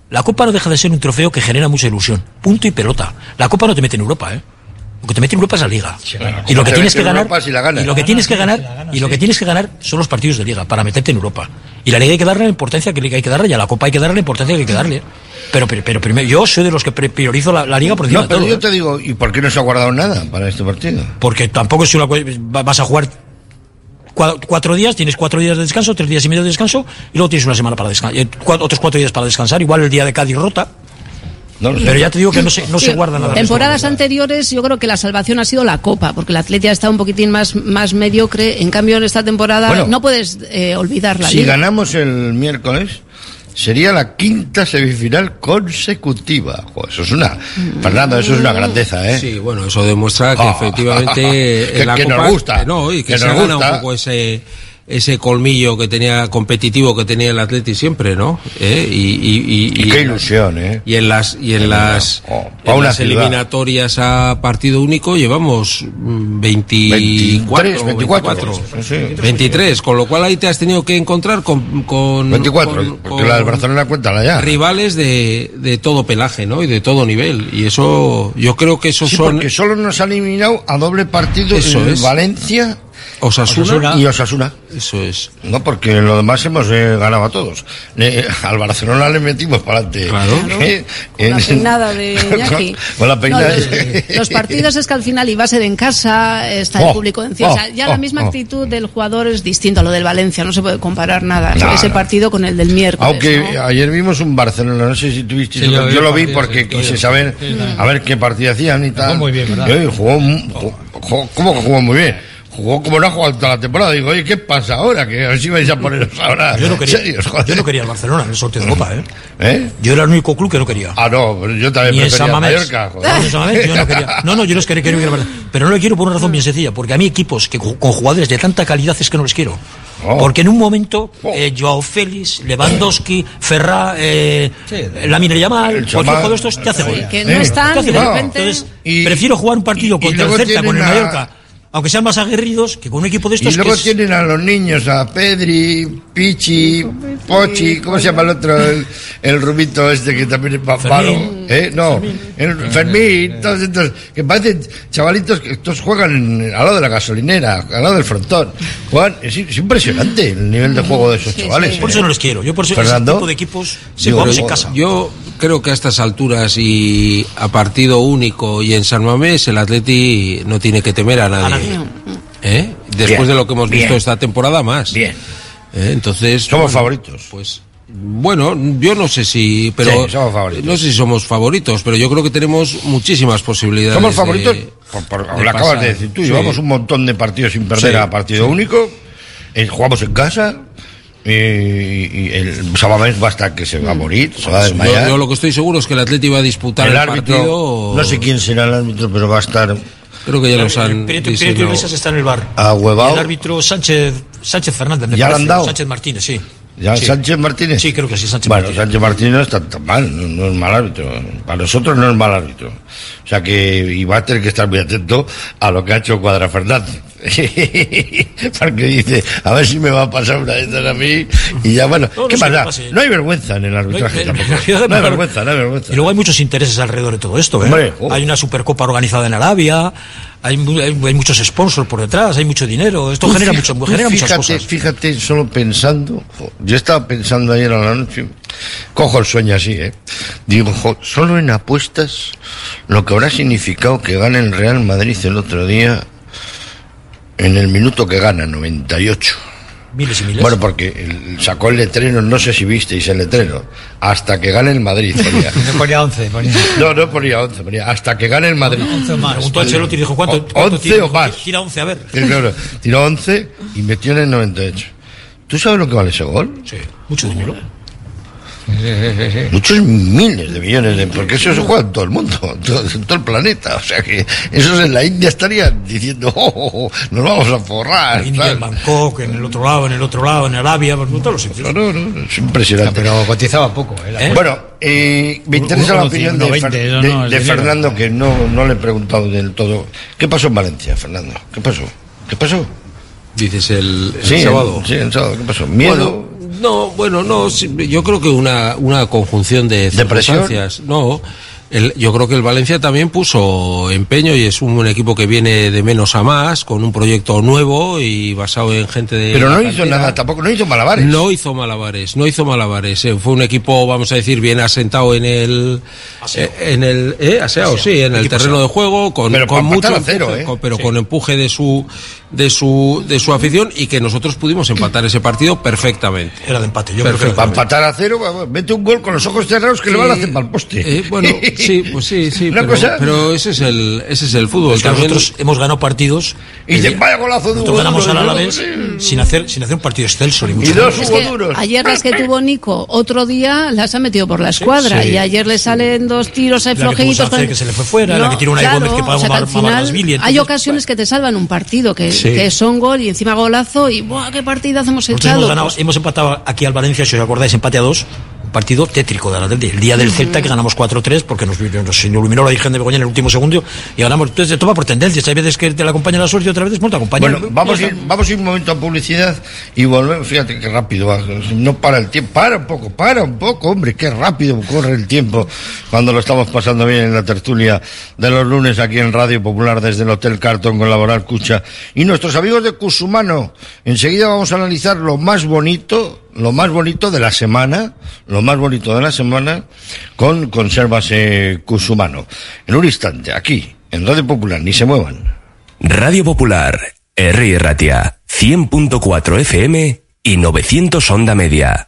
La Copa no deja de ser un trofeo que genera mucha ilusión. Punto y pelota. La Copa no te mete en Europa, ¿eh? Lo que te mete en Europa es la Liga. y lo que tienes que ganar Europa si y lo que tienes que ganar y lo que tienes que ganar son los partidos de Liga para meterte en Europa. Y la Liga hay que darle la importancia que hay que darle y a la Copa hay que darle la importancia que hay que darle. Pero pero, pero primero yo soy de los que priorizo la, la Liga por encima No, de pero todo. yo ¿eh? te digo, ¿y por qué no se ha guardado nada para este partido? Porque tampoco es una vas a jugar cua- cuatro días, tienes cuatro días de descanso, tres días y medio de descanso, y luego tienes una semana para descansar, otros cuatro días para descansar, igual el día de Cádiz rota. No. Pero ya te digo que no se, no se Sí, guarda nada. Temporadas anteriores yo creo que la salvación ha sido la Copa, porque el Atletia está un poquitín más, más mediocre. En cambio, en esta temporada Bueno, no puedes eh, olvidar la si Liga. ganamos el miércoles, sería la quinta semifinal consecutiva. Jo, eso es una, Fernando, eso es una grandeza, ¿eh? Sí, bueno, eso demuestra que Ah, efectivamente que- en la que nos Copa, gusta, eh, no, y que, que se nos gana gusta. un poco ese ese colmillo que tenía competitivo que tenía el Atleti siempre, ¿no? ¿Eh? Y, y, y, Y qué ilusión, ¿eh? Y en las y en las, pa' en las eliminatorias a partido único llevamos mm, 24, 24, 24, sí. 23, con lo cual ahí te has tenido que encontrar con, con 24, con- porque la del con Barcelona cuéntala ya. rivales de, de todo pelaje, ¿no? Y de todo nivel. Y eso, yo creo que esos Sí, son porque solo nos ha eliminado a doble partido Eso el es. Valencia Osasuna, y Osasuna. Eso es. No, porque lo demás hemos eh, ganado a todos. Le- al Barcelona le metimos para adelante. Claro. ¿Eh? Con la peinada de Iñaki. Con la No, peinada. los, los partidos es que al final iba a ser en casa, está el Oh, público encima. O sea, oh, ya la oh, misma oh. actitud del jugador es distinta a lo del Valencia, no se puede comparar nada. Ese partido con el del miércoles. Aunque ¿no? ayer vimos un Barcelona, no sé si tuviste. Sí, yo, lo vi porque sí, quise yo- saber sí, a ver qué partido hacían y tal. Jugó muy bien, ¿verdad? Y, oye, jugó, mu- jugó- jugó- ¿Cómo que jugó muy bien? Jugó como no ha jugado toda la temporada. Digo, oye, ¿qué pasa ahora? Que a ver si vais a poneros ahora. Yo no quería, serios, yo no quería el Barcelona en el sorteo de Copa, ¿eh? ¿Eh? Yo era el único club que no quería. Ah, no, pero yo también Ni prefería. Mallorca. joder. No, yo no quería. No, no, yo los quería, quiero ir al Barcelona. Pero no lo quiero por una razón bien sencilla, porque a mí equipos que con jugadores de tanta calidad es que no les quiero. Oh. Porque en un momento, eh, Joao Félix, Lewandowski, Ferra, eh, Lamine Yamal, El cualquier chaval. jugador de estos te hace gol. que no están de repente. Entonces, Y- prefiero jugar un partido y- y contra el Celta con el Mallorca, aunque sean más aguerridos, que con un equipo de estos Y luego que es- tienen a los niños, a Pedri, Pichi, Pochi, ¿cómo se llama el otro? El, el rubito este que también es malo. ¿Eh? No, el Fermín, todos estos, que parecen chavalitos que estos juegan en- al lado de la gasolinera, al lado del frontón. Juegan, es, es impresionante el nivel de juego de esos chavales. Por ¿eh? eso no les quiero. Yo por eso Fernando. ese tipo de equipos se jugamos en casa. Yo creo que a estas alturas y a partido único y en San Mamés el Atleti no tiene que temer a nadie. nadie. ¿Eh? Después Bien, de lo que hemos visto esta temporada más. Bien. ¿Eh? Entonces Somos bueno, favoritos. Pues bueno, yo no sé si, pero Sí, somos favoritos. no sé si somos favoritos, pero yo creo que tenemos muchísimas posibilidades. Somos de- favoritos, por- por- de lo acabas de decir tú, Sí. llevamos un montón de partidos sin perder Sí, a partido sí. único, eh, jugamos en casa, Y, y el Samamés va a estar que se va a morir, se va a Yo, desmayar. yo lo que estoy seguro es que el Atleti va a disputar el, el árbitro, partido. no sé quién será el árbitro, pero va a estar Creo que ya los han Prieto. Iglesias está en el bar. Ahuevado. Y el árbitro Sánchez, Sánchez Fernández, me ¿Ya parece. han dado? Sánchez Martínez, sí. ¿Ya Sí. Sánchez Martínez? Sí, creo que sí, Sánchez bueno, Martínez. Sánchez Martínez no está tan mal, no, no es mal árbitro. Para nosotros no es mal árbitro. O sea que y va a tener que estar muy atento a lo que ha hecho Cuadra Fernández. Porque dice, a ver si me va a pasar una de estas a mí. Y ya, bueno, No, no ¿qué pasa? No hay vergüenza en el arbitraje No hay- tampoco. No hay vergüenza, no hay vergüenza. Y luego hay muchos intereses alrededor de todo esto. ¿eh? Hombre, oh. Hay una supercopa organizada en Arabia, hay, mu- hay- hay muchos sponsors por detrás, hay mucho dinero. Esto Tú genera, mucho, genera muchas fíjate, cosas. Fíjate, solo pensando, jo, yo estaba pensando ayer a la noche, cojo el sueño así, ¿eh? Digo, jo, solo en apuestas, lo que habrá significado que gane el Real Madrid el otro día, en el minuto que gana, 98. Miles y miles. Bueno, porque sacó el letrero, no sé si visteis el letrero, hasta que gane el Madrid. Ponía. Me ponía 11. Ponía. No, no ponía 11, ponía hasta que gane el Madrid. 11 más. Preguntó a Ancelotti y dijo, ¿cuánto, O- cuánto 11 tira? o más. Tira 11, a ver. Sí, claro, tiró 11 y metió en el 98. ¿Tú sabes lo que vale ese gol? Sí, mucho dinero. Muchos miles de millones de... Porque eso se juega en todo el mundo, en todo, en todo el planeta. O sea que esos en la India estarían diciendo, oh, oh, oh, nos vamos a forrar. En India, en Bangkok, en el otro lado, en el otro lado, en Arabia, por todos los sitios. No, no, no, es impresionante. Pero cotizaba poco. ¿eh? La- Bueno, eh, me interesa la opinión de, 1,20, Fer- de- de. Fernando, que no, no le he preguntado del todo. ¿Qué pasó en Valencia, Fernando? ¿Qué pasó? ¿Qué pasó? Dices el, el sí, el- sábado. sí, el sábado. ¿Qué pasó? ¿Miedo? Bueno, no, bueno, no, yo creo que una, una conjunción de ¿Depresión? circunstancias. No, el- yo creo que el Valencia también puso empeño y es un, buen equipo que viene de menos a más, con un proyecto nuevo y basado en gente de. Pero no hizo cantera. nada, tampoco, no hizo malabares. No hizo malabares, no hizo malabares. eh, fue un equipo, vamos a decir, bien asentado en el, eh, en el, eh, aseado, sí, en el terreno de juego, con, Pero con mucho cero, empuje, ¿eh? con- pero Sí. con empuje de su, de su, de su afición y que nosotros pudimos empatar ese partido perfectamente. Era de empate, yo Para empatar a cero, mete un gol con los ojos cerrados que le van a hacer el poste. Eh, bueno, sí, pues sí, sí, pero, cosa- pero ese es el, ese es el fútbol. Es que También- nosotros hemos ganado partidos. Y dice, vaya golazo Hugo ganamos Duro, al Alavés sin hacer, sin hacer un partido excelso ni mucho Y dos menos. Es que duros. ayer las que tuvo Nico, otro día las ha metido por la escuadra sí. y ayer le salen dos tiros ahí que flojitos. Sánchez, que se le fue fuera, la que tiró una de Gómez, que o pagó sea, que al final entonces, hay ocasiones que te salvan un partido, que, Sí. que son gol y encima golazo y ¡buah, qué partidazo hemos echado! hemos, ganado- hemos empatado aquí al Valencia, si os acordáis, empate a dos. Partido tétrico del Atleti. El día del Celta que ganamos 4-3 porque nos, nos iluminó la Virgen de Begoña en el último segundo y ganamos. Entonces se toma por tendencias. Hay veces que te la acompaña la suerte y otras veces no te acompaña. Bueno, vamos a, ir, vamos a ir un momento a publicidad y volvemos. Fíjate qué rápido va. No para el tiempo. Para un poco, para un poco, hombre. Qué rápido corre el tiempo cuando lo estamos pasando bien en la tertulia de los lunes aquí en Radio Popular desde el Hotel Carton con Laboral Cucha. Y nuestros amigos de Cusumano. Enseguida vamos a analizar lo más bonito, lo más bonito de la semana, lo más bonito de la semana con Conservas eh, Cusumano. En un instante, aquí, en Radio Popular. Ni se muevan. Radio Popular, R. Ratia, 100.4 FM y 900 Onda Media.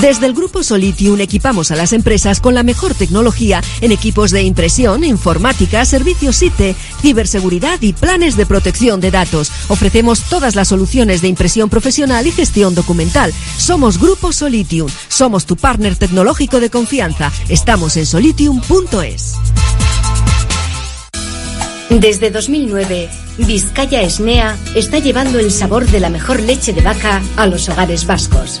Desde el Grupo Solitium equipamos a las empresas con la mejor tecnología en equipos de impresión, informática, servicios IT, ciberseguridad y planes de protección de datos. Ofrecemos todas las soluciones de impresión profesional y gestión documental. Somos Grupo Solitium. Somos tu partner tecnológico de confianza. Estamos en solitium.es. Desde 2009, Vizcaya Esnea está llevando el sabor de la mejor leche de vaca a los hogares vascos.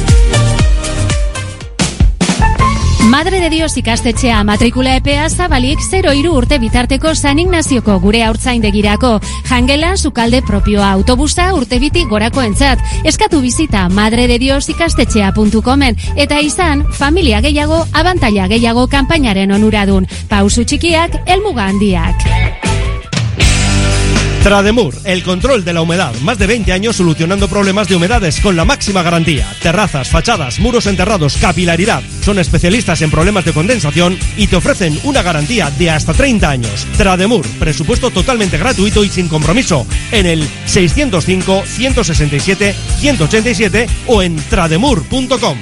Madre de Dios ikastetxea matrikula epea zabalik 0 iru urte bitarteko San Ignazioko gure haurtzaindegirako. Jangela, sukalde propioa autobusa urte biti gorako entzat. Eskatu bizita madredediosikastetxea.comen eta izan familia gehiago, abantaila gehiago kanpainaren onuradun. Pausu txikiak, elmuga handiak. Trademur, el control de la humedad. Más de 20 años solucionando problemas de humedades con la máxima garantía. Terrazas, fachadas, muros enterrados, capilaridad. Son especialistas en problemas de condensación y te ofrecen una garantía de hasta 30 años. Trademur, presupuesto totalmente gratuito y sin compromiso. En el 605-167-187 o en trademur.com.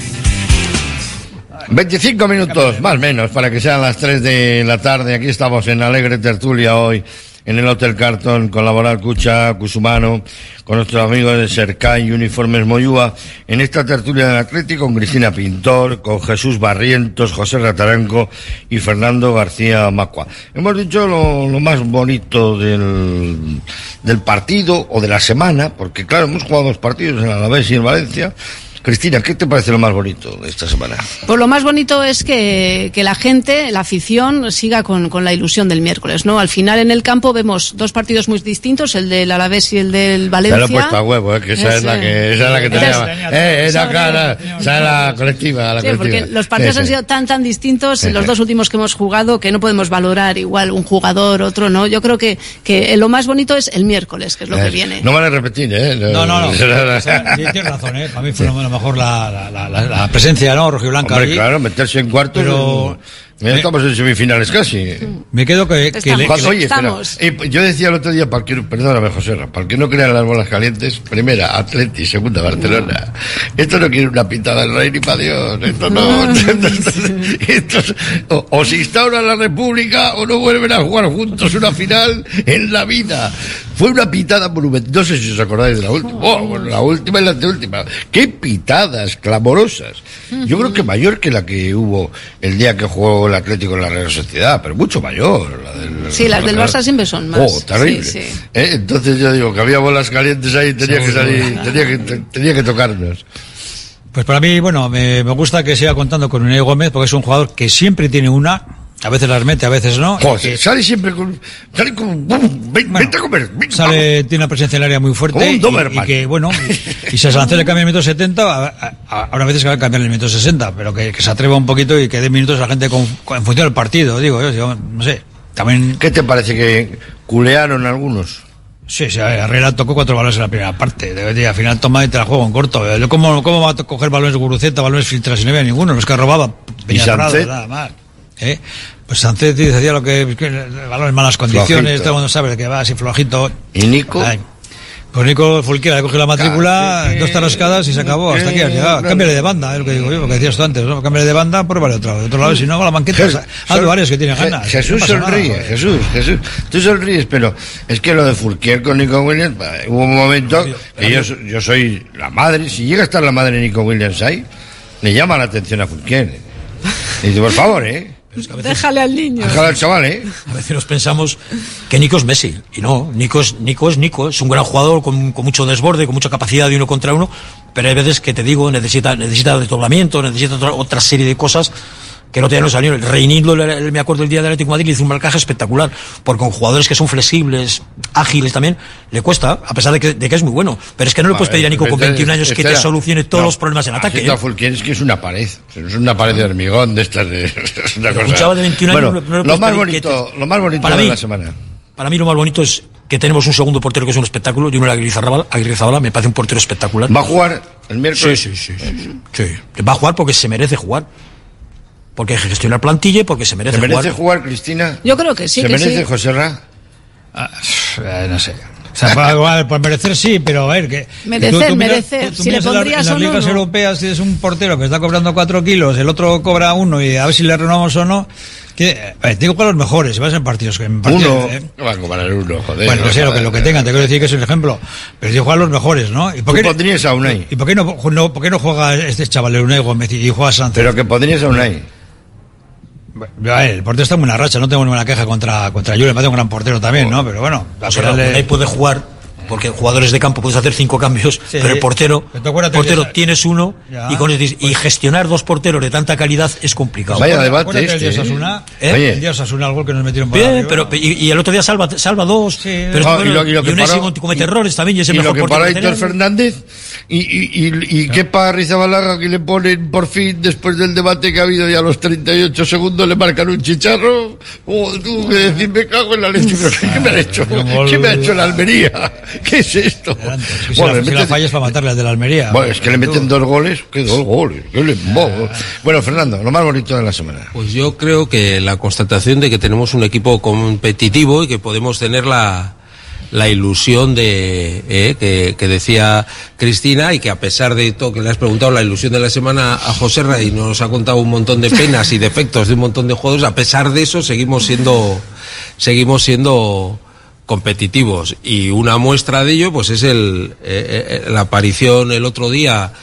25 minutos, más o menos, para que sean las 3 de la tarde. Aquí estamos en Alegre Tertulia hoy, en el Hotel Carton, con Laboral Cucha, Cusumano, con nuestros amigos de Cercay, Uniformes Moyúa, en esta tertulia del Atlético con Cristina Pintor, con Jesús Barrientos, José Rataranco y Fernando García Macua. Hemos dicho lo, lo más bonito del, del partido o de la semana, porque claro, hemos jugado dos partidos en Alavés y en Valencia. Cristina, ¿qué te parece lo más bonito de esta semana? Pues lo más bonito es que, que la gente, la afición, siga con, con, la ilusión del miércoles, ¿no? Al final en el campo vemos dos partidos muy distintos, el del Alavés y el del Valencia. Ya lo he puesto a huevo, ¿eh? que esa, es, la que, esa es la que te llama. Eh, esa, cara, esa es la colectiva, la sí, colectiva. porque los partidos Sí, han sido tan, tan distintos, los dos últimos que hemos jugado, que no podemos valorar igual un jugador, otro, ¿no? Yo creo que, que lo más bonito es el miércoles, que es lo que viene. No van a repetir, ¿eh? No, no, no. Sí, tienes razón, ¿eh? Para mí fue lo mejor la, la, la, la- la presencia, ¿no? Rojiblanca. Hombre, allí. claro, meterse en cuartos. Pero- Mira, estamos en semifinales casi. Me quedo que, que le- que Oye, espera. Eh, yo decía el otro día, para que, perdóname, José, Ra, para que no crean las bolas calientes, primera, Atleti, segunda, Barcelona. Esto no quiere una pintada del rey ni para Dios. Esto no. Esto es- o, o se instaura la república o no vuelven a jugar juntos una final en la vida. Fue una pitada monumental. No sé si os acordáis de la última. Oh, bueno, la última y la anteúltima. Qué pitadas clamorosas. Yo creo que mayor que la que hubo el día que jugó el Atlético en la Real Sociedad, pero mucho mayor. La del, Sí, las del Barça siempre son más. Oh, terrible. Sí, sí. ¿Eh? Entonces yo digo que había bolas calientes ahí, tenía que salir, tenía que, tenía que tocarnos. Pues para mí, bueno, me, me gusta que siga contando con Unai Gómez porque es un jugador que siempre tiene una A veces las mete, a veces no. Joder, sale siempre con. Sale como. ¡bum! Ven, vente a comer. ven, Sale, tiene una presencia en el área muy fuerte. Un y-. Y, que, bueno, y, y se lance le cambia el minuto 70, a- a- a- ahora a veces que va a cambiar el minuto 60, pero que, que se atreva un poquito y que dé minutos a la gente con, con- en función del partido, digo yo, yo no sé. También. ¿Qué te parece que culearon algunos? Sí, sí, a ver, Herrera tocó cuatro balones en la primera parte. De, al final toma y te la juego en corto. Eh, ¿Cómo, cómo va a coger balones de Guruceta, balones filtras si no había ninguno? Los que robaba. Peñacerrado, Sánchez? nada más. ¿Eh? Pues Sánchez decía lo que, que balón en malas condiciones, Flojito. todo el mundo sabe que va así flojito. ¿Y Nico? Ay. Pues Nico Fulquera le coge la matrícula, dos tarascadas y se acabó. Hasta aquí has llegado. Cámbiale de banda, es lo que digo yo, lo que decías tú antes, ¿no? Cámbiale de banda, pruébale otro, de otro lado, si no, con la banqueta. Jes- Aldo Sol- Arias que tiene Je- ganas. Jesús no pasa nada, sonríe. Jesús, Jesús. Tú sonríes, pero es que lo de Fulquier con Nico Williams, hubo un momento que yo, yo soy la madre, si llega a estar la madre de Nico Williams ahí, le llama la atención a Fulquier. Y dice, por favor, ¿eh? Déjale al niño. Déjalo al chaval, ¿eh? A veces nos pensamos que Nico es Messi. Y no, Nico es Nico, es, Nico, es un gran jugador con, con mucho desborde, con mucha capacidad de uno contra uno, pero hay veces que te digo, necesita, necesita desdoblamiento, necesita otra, otra serie de cosas que no te no salió. Reinildo, me acuerdo el día del Atlético de Madrid, le hizo un marcaje espectacular, porque con jugadores que son flexibles, ágiles también, le cuesta, a pesar de que, de que es muy bueno. Pero es que no le puedes pedir a Nico con 21 años que te solucione todos los problemas en ataque. ¿eh? Fulquier es que es una pared, es una pared de hormigón de estas de, es una cosa. un chaval de 21 años Bueno, no- no le lo más bonito, te- lo más bonito Para de mí- la semana. Para mí lo más bonito es que tenemos un segundo portero que es un espectáculo, y uno Zabala, Aguirre Zabala, me parece un portero espectacular. ¿Va a jugar el miércoles? Sí, sí. sí, sí. Sí. Va a jugar porque se merece jugar. Porque hay que gestionar plantilla y porque se merece, ¿Se merece jugar. jugar, Cristina? Yo creo que sí, ¿Se que merece sí. José Ra? Eh, no sé. O sea, por, igual, por merecer sí, pero a ver, que. Merecer, tú- tú miras- merecer. tú- tú Si le en las ligas no. europeas tienes un portero que está cobrando cuatro kilos, el otro cobra uno y a ver si le renovamos o no. Que, a ver, tengo que los mejores, si vas en partidos. En partidos Uno. eh. Va a cobrar uno, joder. Bueno, no sé lo que, lo que tengan, te quiero decir que es un ejemplo. Pero yo juego a los mejores, ¿no? ¿Y por Tú qué, pondrías a Unai. ¿y por qué no, no- por qué no juega este chaval, el Unai Gómez, y juega Sánchez? Pero que pondrías a Unai. El portero está en buena racha, no tengo ninguna queja contra, contra Julen, me parece un gran portero también, ¿no? Pero bueno, al final puede jugar, porque jugadores de campo puedes hacer cinco cambios, pero el portero, Pero portero tienes uno Ya. y, con el- y gestionar dos porteros de tanta calidad es complicado. Vaya debate este, día ¿eh? Osasuna, ¿Eh? Oye. el día Osasuna, el gol que nos metieron por Bien, arriba. pero y, y el otro día salva, salva dos, pero Ah, bueno, y lo, y lo que Unai paró- sí comete errores también y es el y lo mejor que para Héctor. Fernández y, y, y, y qué para Rizabalaga que le ponen por fin después del debate que ha habido ya a los 38 segundos le marcan un chicharro oh, tú que decir me cago en la leche pero ¿qué me ha hecho? ¿qué me ha hecho la Almería? ¿qué es esto? Si, Bueno, la, fallas para matarle al de la Almería. bueno, es que le meten dos goles ¿qué dos goles? ¿Qué le- bo- bueno Fernando lo más bonito de la semana Pues yo creo que la constatación de que tenemos un equipo competitivo y que podemos tener la, la ilusión de eh, que, que decía Cristina y que a pesar de todo que le has preguntado la ilusión de la semana a José Ra y nos ha contado un montón de penas y defectos de un montón de juegos, a pesar de eso seguimos siendo seguimos siendo competitivos y una muestra de ello pues es el eh, eh, la aparición el otro día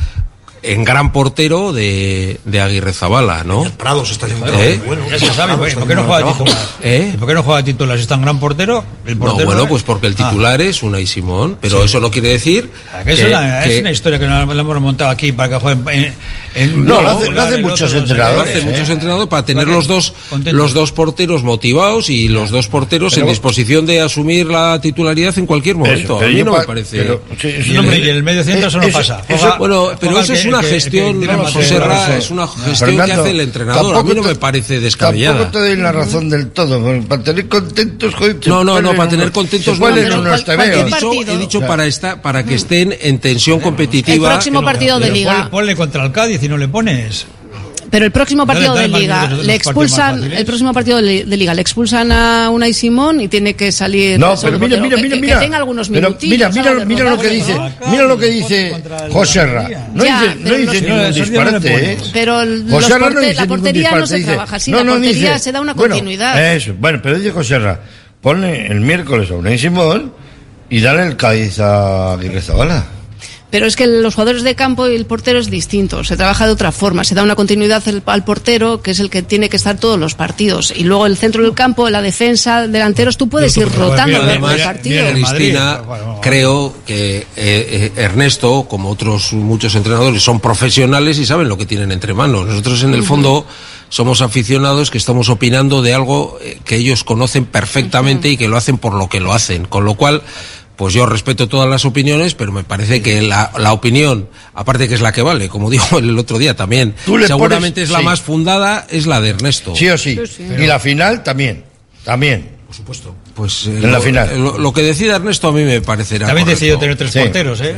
en gran portero de, de Aguirre Zabala, ¿no? Prados está haciendo un ¿Eh? bueno. Ya se sabe, ¿y ¿por qué no juega titular? ¿Eh? ¿Y por qué no juega titular? Si está en gran portero, el No, portero. bueno, pues porque el titular es Unai Simón, pero eso no quiere decir Ah, que es, que- una, es que- una historia que no la hemos montado aquí para que jueguen en, en- No, lo hace- lo hacen otro muchos no entrenadores, hace ¿eh? muchos entrenadores para tener los dos los dos porteros motivados y los dos porteros Pero- en disposición de asumir la titularidad en cualquier momento. Eso, a mí no me parece. pero- sí, sí, Y el, y el medio centro eso no pasa. bueno, pero eso es que- una que- que gestión, tiene más José Ra, es una gestión que hace el entrenador. A mí no me parece descabellada. Tampoco te doy la razón del todo. porque Para tener contentos, joder, No, no, no, para tener contentos no. pero unos cual- He dicho, he dicho para, esta, para que estén en tensión competitiva. El próximo partido de liga. Ponle contra el Cádiz y no le pones. Pero el próximo partido de liga minutos, le expulsan, el próximo partido de, de liga le expulsan a Unai Simón y tiene que salir. No, pero mira, mira, mira, que, que mira. tenga algunos Pero minutillos. mira, mira, mira lo que dice, mira lo que dice José Ra. No Ya, dice, no pero dice ningún disparate, ¿eh? Pero el- José los Ra no porte- dice la ningún portería no disparate, se dice- trabaja así, no, la no, portería dice- se da una continuidad. Eso, bueno, pero dice José Ra, ponle el miércoles a Unai Simón y dale el Cádiz a Aguirre Zabala. Pero es que los jugadores de campo y el portero es distinto, se trabaja de otra forma, se da una continuidad al, portero, que es el que tiene que estar todos los partidos. Y luego el centro del campo, la defensa, delanteros, tú puedes ir rotando el partido. Cristina, creo que eh, eh, Ernesto, como otros muchos entrenadores, son profesionales y saben lo que tienen entre manos. Nosotros, en el fondo, somos aficionados que estamos opinando de algo eh, que ellos conocen perfectamente y que lo hacen por lo que lo hacen. Con lo cual, pues yo respeto todas las opiniones, pero me parece que la, la opinión, aparte que es la que vale, como dijo el otro día también, seguramente pones- es la sí. más fundada, es la de Ernesto. Sí o sí. Y la final también. También. Por supuesto. Pues eh, En la lo, final. Lo, lo que decida Ernesto a mí me parecerá También correcto. decidió tener tres Sí. porteros, ¿eh?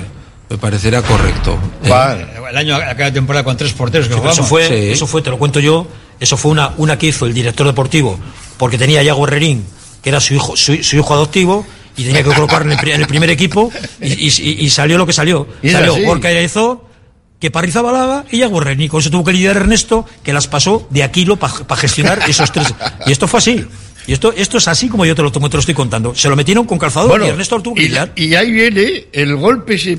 Me parecerá correcto. El año, aquella temporada con tres porteros que Sí, pero eso jugamos. fue, eso fue, te lo cuento yo, eso fue una, una que hizo el director deportivo, porque tenía a Yago Herrerín, que era su hijo, su, su hijo adoptivo, y tenía que colocar en el, primer equipo, y, y- y salió lo que salió. Y salió. Gorka Erezó, que Parrizabalaga y Yago Herrerín. Y con eso tuvo que lidiar Ernesto, que las pasó de Aquilo para gestionar esos tres. Y esto fue así. Y esto, esto es así como yo te lo, como te lo estoy contando. Se lo metieron con calzador Bueno, y Ernesto que y, y ahí viene el golpe ese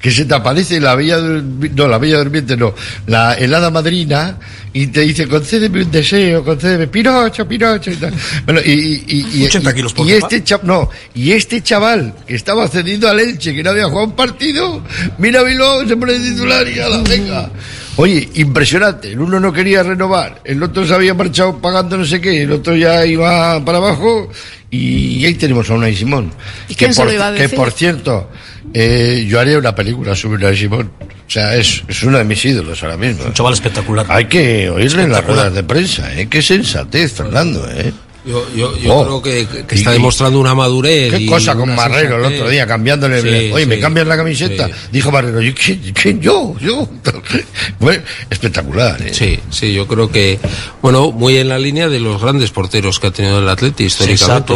que se te aparece la bella no la bella durmiente no la helada madrina y te dice concédeme un deseo concédeme Pinocho Pinocho y tal. Bueno, y, y, y, y- 80 kilos por este chaval no y este chaval que estaba cedido al Elche que no había jugado un partido mira Bilbao se pone titular y a la venga Oye, impresionante. El uno no quería renovar, el otro se había marchado pagando no sé qué, el otro ya iba para abajo y ahí tenemos a Unai Simón. ¿Y quién que, se por, lo iba a que decir? por cierto, eh, yo haría una película sobre Unai Simón. O sea, es, es uno de mis ídolos ahora mismo. Un chaval espectacular. Hay que oírle en las ruedas de prensa, ¿eh? Qué sensatez, Fernando, ¿eh? Yo, yo, yo Oh. creo que, que está Y- demostrando una madurez. Qué y cosa con Marrero el otro día, cambiándole. Sí, Oye, ¿me cambias la camiseta? Sí. Dijo Marrero, ¿yo quién? quién? Yo, yo. Bueno, espectacular, ¿eh? Sí, sí, yo creo que, bueno, muy en la línea de los grandes porteros que ha tenido el Atleti históricamente.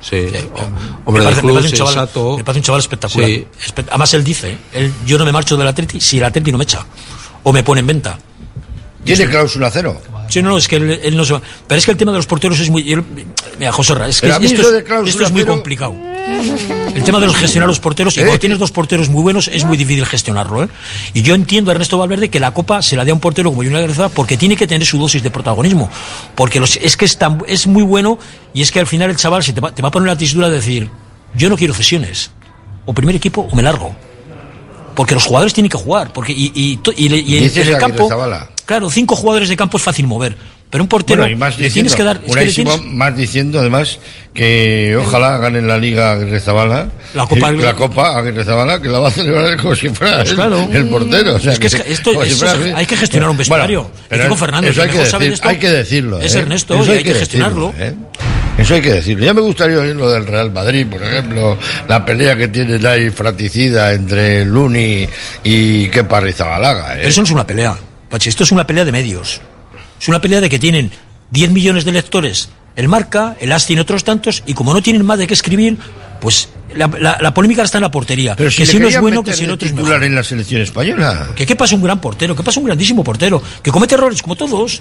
Sí. Me Hombre parece, me club, parece un chaval, sensato. me parece un chaval espectacular. Sí. Espe- Además, él dice, él, yo no me marcho del Atleti si el Atleti no me echa. O me pone en venta. ¿Tiene cláusula cero? Sí, no, es que él, él no se va. Pero es que el tema de los porteros es muy. él- mira, José Ra, es que esto, es, esto muy complicado. El tema de los gestionar los porteros, y ¿Eh? cuando tienes dos porteros muy buenos, es muy difícil gestionarlo. ¿eh? Y yo entiendo a Ernesto Valverde que la copa se la dé a un portero como Junior Garza porque tiene que tener su dosis de protagonismo. Porque los- es que es, tan- es muy bueno y es que al final el chaval se te va, te va a poner la tesitura de decir: Yo no quiero cesiones. O primer equipo o me largo. Porque los jugadores tienen que jugar. Porque, y, y, y y en, el campo. Claro, cinco jugadores de campo es fácil mover. Pero un portero Bueno, y más diciendo, tienes que dar. es que tienes- más diciendo además que ojalá ganen la Liga Aguirrezabala. La Copa Eh, la Copa Aguirrezabala que la va a celebrar como si fuera Pues el, claro. el portero. O sea, Es que es que esto- si fuera es- hay que gestionar un vestuario. Bueno, eso el hay que decir, esto hay decirlo. es ¿eh? Ernesto, Eso y hay que gestionarlo. ¿eh? Eso hay que decirlo. Ya me gustaría oír lo del Real Madrid, por ejemplo, la pelea que tienen ahí fraticida entre Luni y Kepa Rizabalaga. ¿eh? Eso no es una pelea. Pachi, esto es una pelea de medios. Es una pelea de que tienen 10 millones de lectores el Marca, el Asti y otros tantos, y como no tienen más de qué escribir, pues la, la- la polémica está en la portería. Pero que si uno es bueno, que si el otro es mejor. en la selección española. Que qué pasa un gran portero, que pasa un grandísimo portero, que comete errores como todos,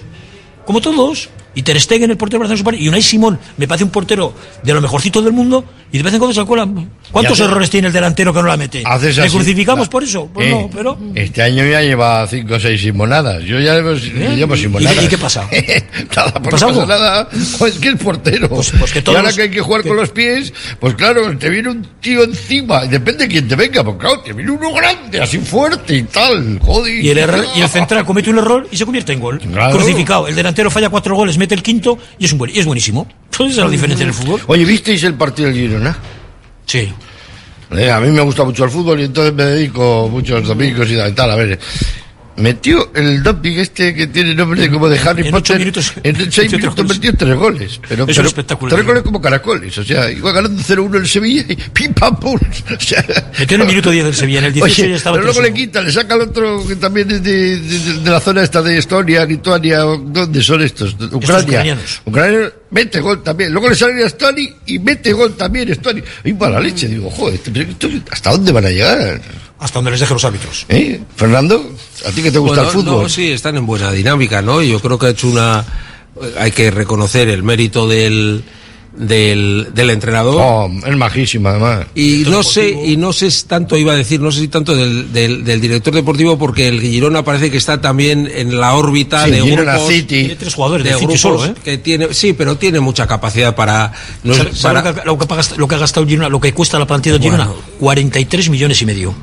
como todos. Y Ter Stegen, el portero brasileño, super- y Unai Simón, me parece un portero de lo mejorcito del mundo, y de vez en cuando se cuela. ¿Cuántos Y hace- errores tiene el delantero que no la mete? Haces ¿Le así, crucificamos la- por eso? Pues Eh, no, pero... Este año ya lleva cinco o seis simonadas. Yo ya llevo, llevo simonadas. ¿Eh? ¿Y qué pasa? nada, pues ¿Pasa no pasa nada. Pues que el portero. que todos y ahora que hay que jugar con los pies, pues claro, te viene un tío encima. Y depende de quién te venga. Pues claro, te viene uno grande, así fuerte y tal. Joder. Y el, error- y el central comete un error y se convierte en gol. Claro. Crucificado. El delantero falla cuatro goles, mete el quinto y es, un buen, y es buenísimo. Pues esa es la diferencia en el fútbol. Oye, ¿visteis el partido del Girona? Sí. Eh, a mí me gusta mucho el fútbol y entonces me dedico muchos domingos y tal. A ver, metió el doping este que tiene nombre como de Harry En Potter. minutos- en seis minutos goles. metió tres goles. Pero, Es pero espectacular. Tres goles como caracoles. O sea, iba ganando 0-1 el Sevilla y pim pam pum. O sea, Metió en el minuto 10 del Sevilla, en el 18 Oye, ya estaba pero luego le quita, le saca al otro que también es de, de- de la zona esta de Estonia, Lituania, ¿dónde son estos? Ucrania. ucranianos. Ucrania mete gol también. Luego le sale a Estonia y mete gol también Estonia. Y para la leche, digo, joder, esto- ¿hasta dónde van a llegar? Hasta donde les deje los árbitros. ¿Eh? Fernando, ¿a ti que te gusta Bueno, el fútbol? no, sí, están en buena dinámica, ¿no? Yo creo que ha hecho una. Hay que reconocer el mérito del, del, del entrenador. Oh, es majísima, además. Y no sé, y no sé tanto, iba a decir, no sé si tanto del, del, del director deportivo, porque el Girona parece que está también en la órbita Sí, de Girona grupos. City. Tiene tres jugadores de City solo, ¿eh? que tiene, sí, pero tiene mucha capacidad para, no es- ¿Sabe- sabe para- lo, que, lo que ha gastado- lo que ha gastado el Girona, lo que cuesta la plantilla del Girona? 43 millones y medio.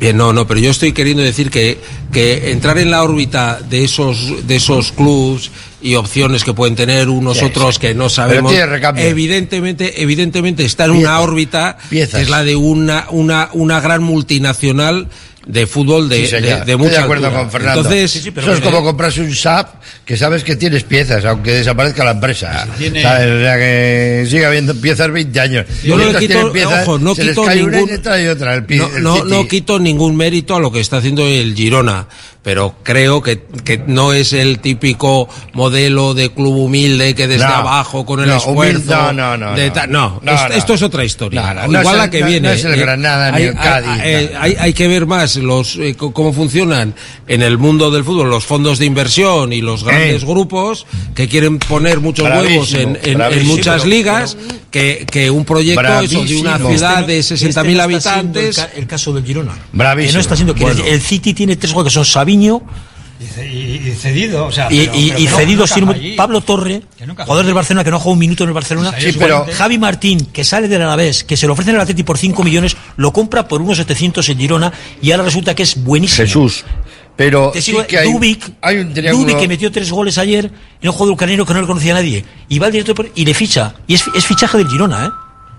Bien, no, no, pero yo estoy queriendo decir que, que entrar en la órbita de esos, de esos clubs y opciones que pueden tener unos Sí, otros sí. que no sabemos. Evidentemente, evidentemente está en una órbita piezas. que es la de una, una, una gran multinacional de fútbol de, Sí, de, Estoy de acuerdo altura. con Fernando. Entonces, Eso es como comprarse un SAP que sabes que tienes piezas, aunque desaparezca la empresa. tiene- ¿Sabes? O sea que sigue habiendo piezas 20 años. Yo no le quito, piezas, ojo, no quito y ningún, otra. El, no, el no, no quito ningún mérito a lo que está haciendo el Girona, pero creo que, que no es el típico modelo de club humilde que desde No, abajo con el no, esfuerzo. humilde, no, no, no, de no. ta- no, No, es- no. esto es otra historia. No, no, no Igual la que no- viene. no es el eh, Granada ni hay, el Cádiz, Hay, no. hay- hay que ver más los eh, cómo funcionan en el mundo del fútbol los fondos de inversión y los grandes Eh. grupos que quieren poner muchos Bravísimo, huevos en, en- muchas pero- ligas que, que un proyecto eso, de una Bravísimo. ciudad Este de no- 60.000 este no habitantes. El, ca- el caso del Girona. Bravísimo. Que no está siendo. quiero Bueno. el City tiene tres jugadores que son Sabiño Y, cedido, o sea. y, pero- y- pero y que no- cedido sirve- allí. Pablo Torre, jugador del Barcelona que no ha jugado un minuto en el Barcelona. Sí, pero- Javi Martín, que sale del Alavés, que se lo ofrecen al Atleti por 5 millones, lo compra por unos 700 en Girona y ahora resulta que es buenísimo. Jesús. Pero sí que hay, Dubik, hay un triángulo. Dubik que metió tres goles ayer en un juego ucraniano que no le conocía a nadie. Y va al director por- y le ficha. Y es, es fichaje del Girona, ¿eh?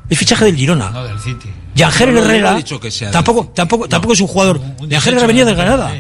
Es fichaje del Girona. No, del City. Y Ángel No, Herrera he dicho que sea del tampoco, tampoco, tampoco es un jugador. De Ángel Herrera venía del Granada.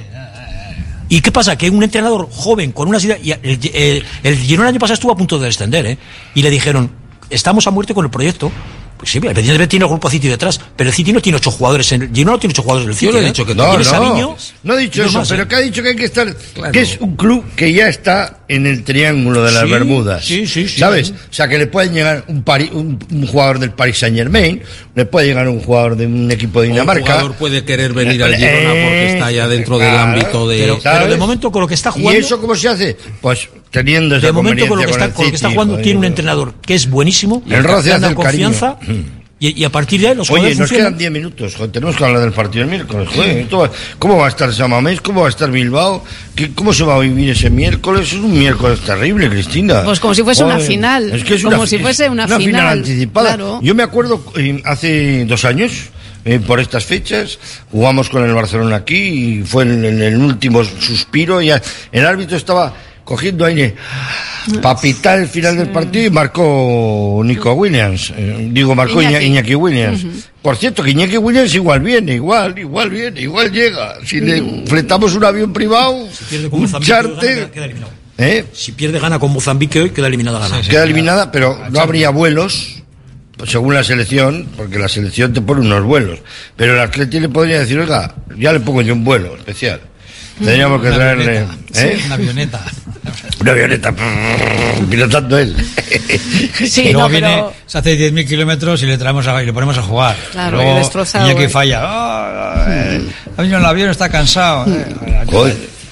¿Y qué pasa? Que un entrenador joven con una y El, el, el el año pasado estuvo a punto de descender, ¿eh? Y le dijeron: Estamos a muerte con el proyecto. Pues sí, evidentemente tiene el grupo City detrás, pero el City no tiene ocho jugadores. En el Girona no tiene ocho jugadores en el City. Yo no he ¿eh? dicho que No, Tiene no. Sabiño no he dicho y eso, más, pero ¿eh? que ha dicho que hay que estar. Que es un club que ya está en el triángulo de las Sí, Bermudas. sí, sí, sí. ¿Sabes? O sea, que le pueden llegar un, Pari- un, un jugador del Paris Saint Germain, le puede llegar un jugador de un equipo de Un Dinamarca. jugador puede querer venir al Girona porque está ya dentro del claro, ámbito de. Pero, pero de momento con lo que está ¿Y jugando. eso cómo se hace? Pues teniendo esa de momento con lo que está, con lo que está el jugando City, tiene un joder. entrenador que es buenísimo. El hace el confianza. cariño. Y, y a partir de ahí los Oye, jugadores nos funcionan. quedan 10 minutos, joder, tenemos que hablar del partido del miércoles. Joder, va- ¿Cómo va a estar Samamés? ¿Cómo va a estar Bilbao? ¿Qué- ¿Cómo se va a vivir ese miércoles? Es un miércoles terrible, Cristina. Pues como si fuese una Joder, final, Es que es como una, si fuese una final. final, anticipada. claro. Yo me acuerdo eh, hace dos años. eh, por estas fechas jugamos con el Barcelona aquí y fue en, en el último suspiro ya el árbitro estaba cogiendo aire para pitar el final del partido y marcó Nico Williams. Eh, digo, marcó Iñaki, Williams. Por cierto, que Iñaki Williams igual viene, igual, igual viene, igual llega. Si le fletamos un avión privado, Pierde con un Mozambique, hoy, charter, gana, queda eliminado. ¿eh? Si pierde gana con Mozambique hoy, queda eliminada gana. queda eliminada, pero no habría vuelos, según la selección, porque la selección te pone unos vuelos. Pero el atleti le podría decir, oiga, ya le pongo yo un vuelo especial. Tendríamos que Una traerle avioneta. ¿eh? Sí, Una avioneta. Una avioneta pilotando él. Sí, y luego no, viene, pero- se hace 10.000 kilómetros y le traemos a, y le ponemos a jugar. Claro, Luego, y destrozado, Iñaki eh. falla. Ah, eh, ha venido en el avión, está cansado. eh.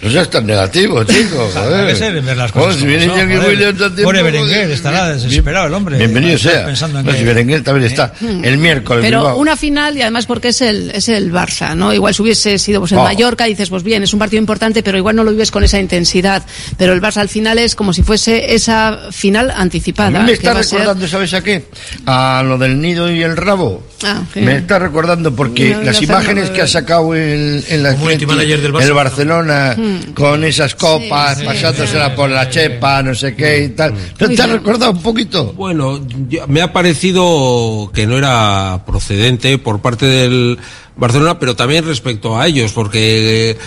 No seas tan negativo, chico. Joder, debe ser ver las cosas si como viene son, Iñaki joder. Williams a tiempo, Pobre joder, Berenguer, estará desesperado el hombre. Bienvenido sea. pensando en No, que- si Berenguer también está. El miércoles. Pero Bilbao. una final y además porque es el, es el Barça, ¿no? Igual si hubiese sido pues el Oh. Mallorca, dices, pues bien, es un partido importante, pero igual no lo vives con esa intensidad. Pero el Barça al final es como si fuese esa final A anticipada. mí me que está a ser- recordando, ¿sabes a qué? A lo del nido y el rabo. Ah, sí. Me está recordando porque No, las imágenes que ha sacado el, el, Barça. el Barcelona Hmm. Con esas copas, pasándosela por la chepa, no sé qué y tal. ¿No te ha recordado un poquito? Bueno, yo- me ha parecido que no era procedente por parte del Barcelona, pero también respecto a ellos, porque eh,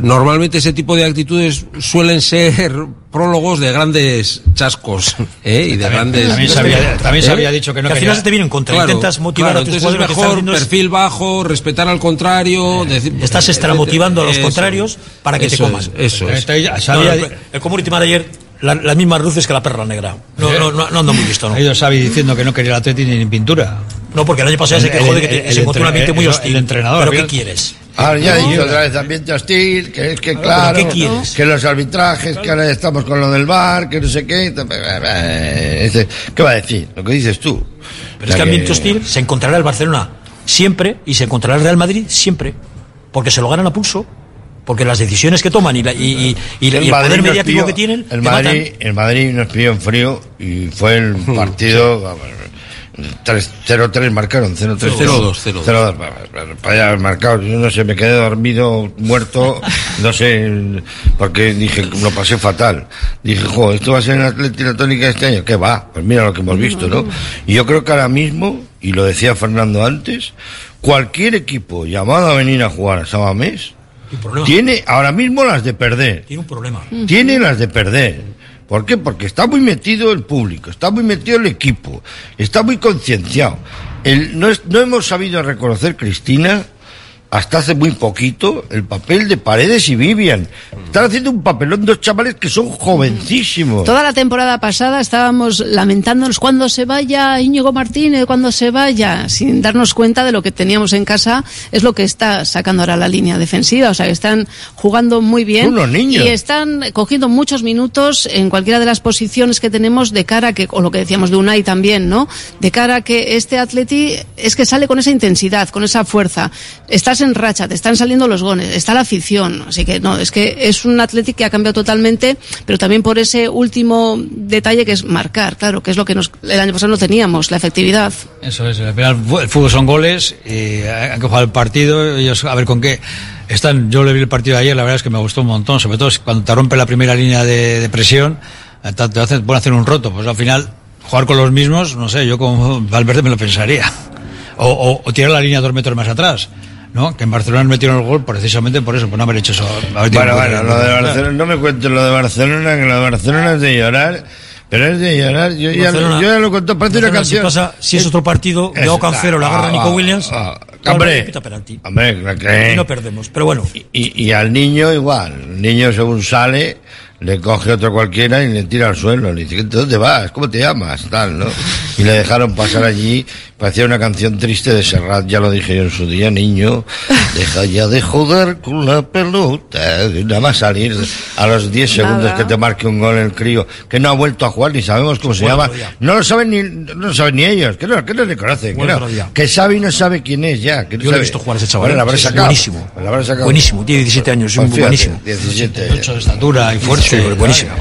normalmente ese tipo de actitudes suelen ser prólogos de grandes chascos ¿eh? y de grandes. también se había- también se ¿Eh? había dicho que no Que al final se te viene en contra. Intentas motivar a tus entonces es mejor es- perfil bajo, respetar al contrario. decir- Estás extramotivando a los Eso. contrarios para que te Eso coman. es, eso es. El community manager, la- las mismas luces que la perra negra. No, no, no, no ando muy listo, ¿no? Ha ido Xavi diciendo que no quería el Atleti ni en pintura. No, porque el año pasado se El- quejó de que el se encontró un ambiente muy hostil. el entrenador, ¿Pero qué bien. quieres? Ahora ya he dicho otra vez ambiente hostil, que es que ¿pero claro, qué quieres? que los arbitrajes, que ahora estamos con lo del bar, que no sé qué. Ese- ¿Qué va a decir? Lo que dices tú. Pero es que ambiente hostil se encontrará el Barcelona siempre y se encontrará el Real Madrid siempre. Porque se lo ganan a pulso. Porque las decisiones que toman y, la- y, y- y la- y el Madrid poder nos mediático pilló- que tienen. El Madrid, matan. el Madrid nos pilló en frío y fue el partido. vamos, Tres- 0-3 marcaron, 0-3. 0-2, 0-2. 0-2, para- haber marcado. Yo no sé, me quedé dormido, muerto, no sé, porque dije, lo pasé fatal. Dije, jo, esto va a ser en Atlético la tónica este año. ¿Qué va? Pues mira lo que hemos visto, ¿no? Y yo creo que ahora mismo, y lo decía Fernando antes, cualquier equipo llamado a venir a jugar a Sabamés, tiene ahora mismo las de perder. Tiene un problema. Tiene las de perder. ¿Por qué? Porque está muy metido el público, está muy metido el equipo, está muy concienciado. El- no, es- no hemos sabido reconocer, Cristina, hasta hace muy poquito, el papel de Paredes y Vivian. Están haciendo un papelón dos chavales que son jovencísimos. Toda la temporada pasada estábamos lamentándonos cuando se vaya Íñigo Martínez, cuando se vaya, sin darnos cuenta de lo que teníamos en casa, es lo que está sacando ahora la línea defensiva. O sea, que están jugando muy bien. Son unos niños. Y están cogiendo muchos minutos en cualquiera de las posiciones que tenemos de cara a que, o lo que decíamos de Unai también, ¿no? De cara a que este Atleti es que sale con esa intensidad, con esa fuerza. Estás en racha, te están saliendo los goles, está la afición. Así que no, es que es un Atleti que ha cambiado totalmente, pero también por ese último detalle que es marcar, claro, que es lo que nos, el año pasado no teníamos, la efectividad. Eso es, al final el fútbol son goles, y hay que jugar el partido, ellos a ver con qué están. Yo le vi el partido de ayer, la verdad es que me gustó un montón, sobre todo cuando te rompe la primera línea de, de presión, eh, te, hacen, pueden hacer un roto, pues al final jugar con los mismos, no sé, yo como Valverde me lo pensaría. O- o tirar la línea dos metros más atrás. ¿No? Que en Barcelona metieron el gol precisamente por eso, por no haber hecho eso. haber Bueno, bueno, lo de. Barcelona, no me cuentes lo de Barcelona, que lo de Barcelona es de llorar, pero es de llorar. Yo, ya, Barcelona- yo ya lo conté, parece una Barcelona, si canción. pasa- si es otro partido, Eso, Joao Cancelo la agarra ah, Nico ah, Williams, ah, hombre, hombre, que- Y no perdemos. Pero bueno, Y, y al niño igual, el niño según sale, le coge otro cualquiera y le tira al suelo. Le dice, ¿dónde vas? ¿Cómo te llamas? Tal, ¿no? Y le dejaron pasar allí, parecía una canción triste de Serrat, ya lo dije yo en su día, niño, deja ya de joder con la pelota. Nada más salir a los 10 segundos Nada. que te marque un gol el crío, que no ha vuelto a jugar, ni sabemos cómo se llama. día. No lo saben ni, no lo saben ni ellos, que no, que no le conocen. Que, no. que sabe y no sabe quién es ya. Que no yo le he sabe. visto jugar a ese chaval. Bueno, la sacado. buenísimo. La habrá sacado. Buenísimo, tiene 17 años, es buenísimo. 17. 8 de estatura y fuerte. Sí, buenísimo.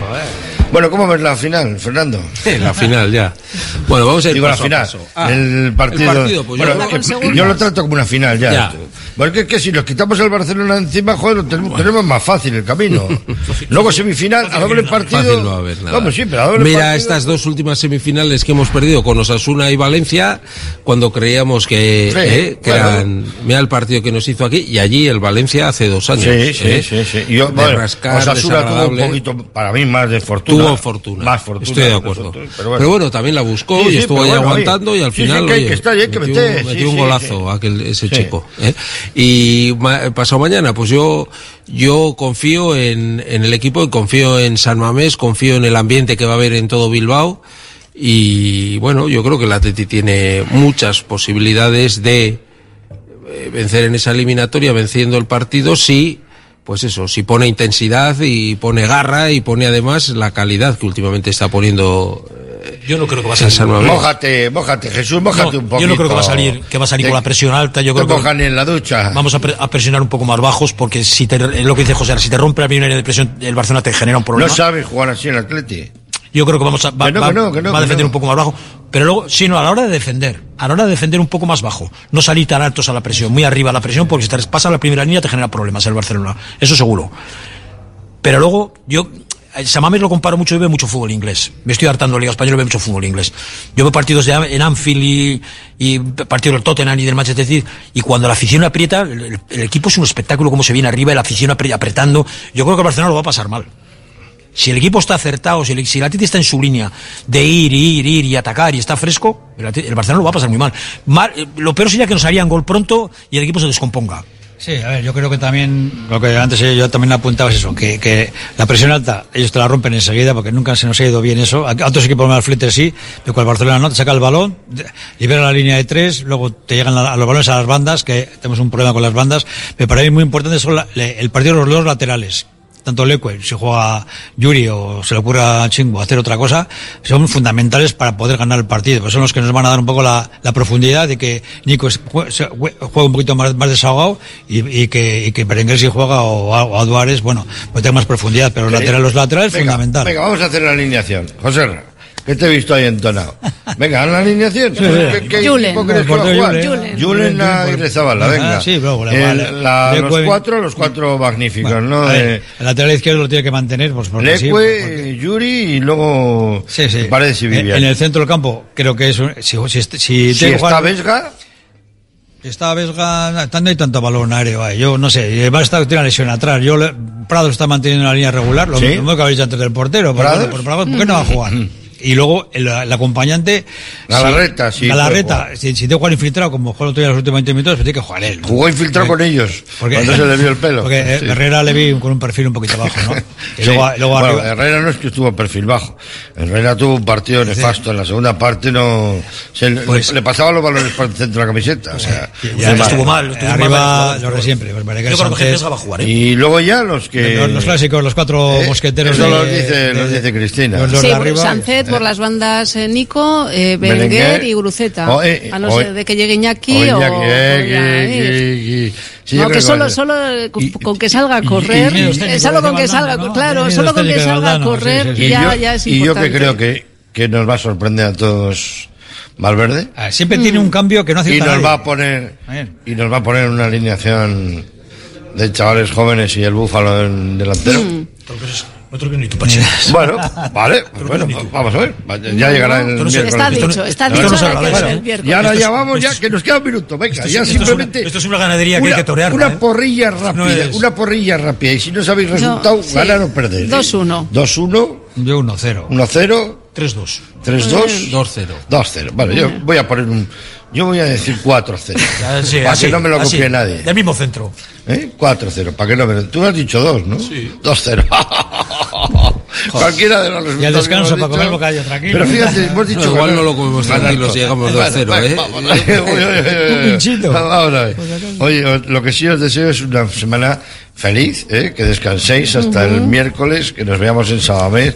Bueno, ¿cómo ves la final, Fernando? la final ya. Bueno, vamos a ir Digo la a final. paso. Ah, el partido. el partido, pues yo bueno, yo lo trato como una final ya. Ya. Porque es que si nos quitamos el Barcelona encima, joder, tenemos, tenemos más fácil el camino. Luego semifinal, a doble partido. No haber nada. Vamos, sí, pero a doble Mira partido. estas dos últimas semifinales que hemos perdido con Osasuna y Valencia, cuando creíamos que, Sí, eh, que bueno. eran, mira el partido que nos hizo aquí, y allí el Valencia hace dos años. Sí, sí, eh, sí, sí. Yo, bueno, rascar, Osasuna tuvo un poquito, para mí, más de fortuna. Tuvo fortuna. Más fortuna. Estoy de acuerdo. nosotros, pero, bueno. también la buscó Sí, y estuvo pero ahí bueno, aguantando oye, y al final que hay oye, que estar y hay que metió, meter, metió sí, un golazo aquel ese chico. ¿eh? Y ma- pasado mañana, pues yo yo confío en, en el equipo confío en San Mamés, confío en el ambiente que va a haber en todo Bilbao. Y bueno, yo creo que el Atleti tiene muchas posibilidades de eh, vencer en esa eliminatoria, venciendo el partido, si, pues eso, si pone intensidad y pone garra y pone además la calidad que últimamente está poniendo eh, yo no creo que va a salir. Mójate, mójate, Jesús, mójate No, un poquito. yo no creo que va a salir, que va a salir Te- con la presión alta. Yo te creo que en la ducha. vamos a, pre- a presionar un poco más bajos porque si te, es lo que dice José, si te rompe la primera línea de presión, el Barcelona te genera un problema. No sabes jugar así en el Atleti. Yo creo que vamos a, va, Que no, va- que no, que no, va a defender no. un poco más bajo. Pero luego, sí, no, a la hora de defender, a la hora de defender un poco más bajo, no salir tan altos a la presión, muy arriba a la presión, porque si te pasa la primera línea te genera problemas el Barcelona. Eso seguro. Pero luego, yo, eh, Samames lo comparo mucho y ve mucho fútbol inglés. Me estoy hartando de Liga Española y ve mucho fútbol inglés. Yo veo partidos en Anfield y, partidos del Tottenham y del Manchester City, y cuando la afición aprieta, el, equipo es un espectáculo, como se viene arriba, la afición apre- apretando. Yo creo que el Barcelona lo va a pasar mal. Si el equipo está acertado, si el, si está en su línea de ir, ir, ir y atacar y está fresco, el, Barcelona lo va a pasar muy mal. Mal- eh, Lo peor sería que nos harían gol pronto y el equipo se descomponga. Sí, a ver, yo creo que también, lo que antes yo también apuntaba es eso, que, que la presión alta, ellos te la rompen enseguida porque nunca se nos ha ido bien eso. A otros equipos más fletes sí, con el Barcelona no, te saca el balón, de- libera la línea de tres, luego te llegan a los balones a las bandas, que tenemos un problema con las bandas, pero para mí muy importante son la- el partido de los dos laterales. Tanto Leque, si juega Yuri o se le ocurre a Chingo hacer otra cosa, son fundamentales para poder ganar el partido. Pues son los que nos van a dar un poco la, la profundidad de que Nico es- jue- se- jue- juegue un poquito más, más desahogado y, y que, y que Berenguer si juega o, o a Duárez, bueno, pues tenga más profundidad. Pero Venga, lateral, los laterales, venga, fundamental. Venga, vamos a hacer la alineación. José, ¿Qué te he visto ahí entonado? Venga, haz la alineación. ¿Qué, qué Julen. equipo crees que va a jugar? Julen. Julen Aguirre Zabala, Ah, venga. sí, luego la- El- la- la- Leque- los cuatro, los cuatro magníficos, Bueno, ¿no? a ver, De el lateral izquierdo lo tiene que mantener, pues porque sí, Leque, Yuri y luego Sí, sí. Paredes y En- Vivian. En el centro del campo, creo que es. un- Si, si, si, si que está jugar- Vesga, si está Vesga, no hay tanto balón aéreo. ahí. Yo no sé, va a estar tiene una lesión atrás. Yo Prado está manteniendo una línea regular, lo ¿Sí? mismo que habéis dicho antes del portero. por Prado, ¿por qué no va a jugar? Y luego el, el acompañante. Galarreta, sí, Galarreta, si, si tiene que jugar infiltrado, como jugó el otro día los últimos 20 minutos, pues tiene que jugar él. jugó infiltrado con ellos. Porque- cuando se le vio el pelo. Porque eh, Sí. Herrera le vi con un perfil un poquito bajo, ¿no? Y Sí. luego, luego Bueno, arriba. Herrera no es que estuvo perfil bajo. Herrera tuvo un partido nefasto. En la segunda parte no. se le, Pues- le pasaba los balones por el centro de la camiseta. O sea, Ya muy estuvo mal, estuvo arriba mal, los de siempre. pues, Yo creo que Vesga va a jugar, ¿eh? Y luego ya los que. los, los clásicos, los cuatro Eh, mosqueteros. eso de- los dice, de- los dice Cristina. los- los Sí, de arriba. Sánchez por las bandas eh, Nico, eh, Berenguer. Berenguer y Guruceta. O, eh, a no o- ser de que llegue Iñaki o o... Iñaki, eh, o que- eh. sí, no, que solo, solo eh, con, que salga a correr, y eh, solo con que salga, ¿no? claro, Y solo con que salga a correr sí, sí. Y ya, yo, ya es y yo importante. que creo que, que nos va a sorprender a todos Valverde. Ah, Siempre tiene un cambio que no y acierta nos nadie. va a poner y nos va a poner una alineación de chavales jóvenes y el búfalo en delantero. Mm. Otro que ni tu Pachi. Bueno, vale, pues bueno, vamos a ver. Ya llegará el no. Está no- dicho, está dicho no ¿eh? Y ahora Esto ya es- vamos, ya que nos queda un minuto. Venga, Esto es- ya esto es una- simplemente. esto es una ganadería que hay una- que torearla, Una ¿eh? porrilla rápida, es- una porrilla rápida. Y si no sabéis resultado, sí. ganar o perder. ¿eh? 2-1. 2-1, Yo 1-0. 1-0, 3-2. 3-2, 2-0. 2-0. Vale, yo voy a poner un. Yo voy a decir 4-0. Ya, sí, para así, que no me lo así, copie nadie. Del mismo centro. ¿Eh? 4-0, para que no me lo... Tú has dicho 2, ¿no? Sí. 2-0. Cualquiera de los resultados. Y al descanso para comer bocadillo tranquilo. Pero fíjate, hemos dicho. No, igual no lo comemos tranquilo si llegamos Vale, 2-0, vale, ¿eh? Un pinchito. Vamos a ver. Oye, lo que sí os deseo es una semana feliz, ¿eh? que descanséis hasta el miércoles, que nos veamos en Sabamés,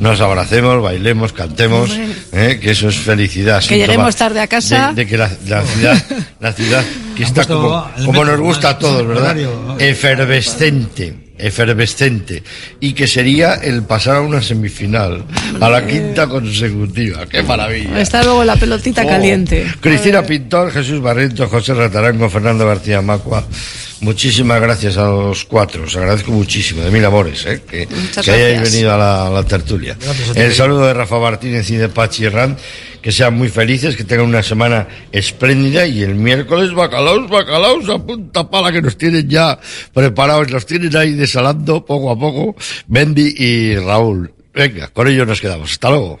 nos abracemos, bailemos, cantemos, ¿eh? que eso es felicidad. Que lleguemos tarde a casa. De, de que la, la ciudad, la ciudad que está como, como nos gusta a todos, ¿verdad? Efervescente, efervescente. Y que sería el pasar a una semifinal, a la quinta consecutiva. ¡Qué maravilla! Está luego la pelotita Oh. caliente. Cristina Pintor, Jesús Barreto, José Ratarango, Fernando García Macua. Muchísimas gracias a los cuatro. Os agradezco muchísimo, de mil amores, ¿eh? que, que hayáis venido a la, a la tertulia. El saludo de Rafa Martínez y de Pachi Herrán. Que sean muy felices, que tengan una semana espléndida y el miércoles bacalaos, bacalaos a punta pala que nos tienen ya preparados, nos tienen ahí desalando poco a poco Bendy y Raúl. Venga, con ellos nos quedamos. Hasta luego.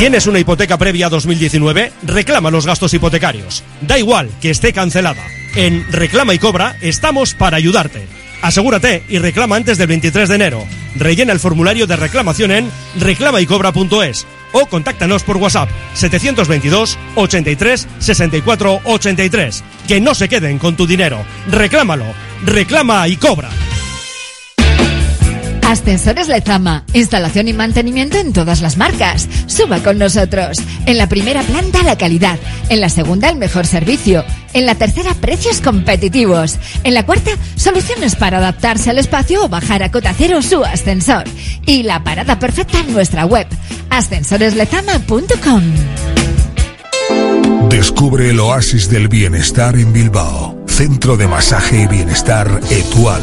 ¿Tienes una hipoteca previa a 2019? Reclama los gastos hipotecarios. Da igual que esté cancelada. En Reclama y Cobra estamos para ayudarte. Asegúrate y reclama antes del 23 de enero. Rellena el formulario de reclamación en reclamaycobra.es o contáctanos por WhatsApp 722 83 64 83. Que no se queden con tu dinero. Reclámalo. Reclama y cobra. Ascensores Lezama. Instalación y mantenimiento en todas las marcas. Suba con nosotros. En la primera planta la calidad. En la segunda el mejor servicio. En la tercera precios competitivos. En la cuarta soluciones para adaptarse al espacio o bajar a cota cero su ascensor. Y la parada perfecta en nuestra web. ascensoreslezama.com. Descubre el oasis del bienestar en Bilbao. Centro de masaje y bienestar Etual.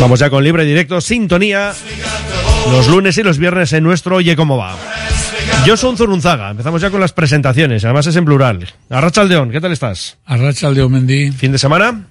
Vamos ya con libre directo, sintonía. Los lunes y los viernes en nuestro Oye Cómo Va. Yo soy un Zurunzaga. Empezamos ya con las presentaciones. Además es en plural. Arracha Aldeón, ¿qué tal estás? Arracha Aldeón Mendy. ¿Fin de semana?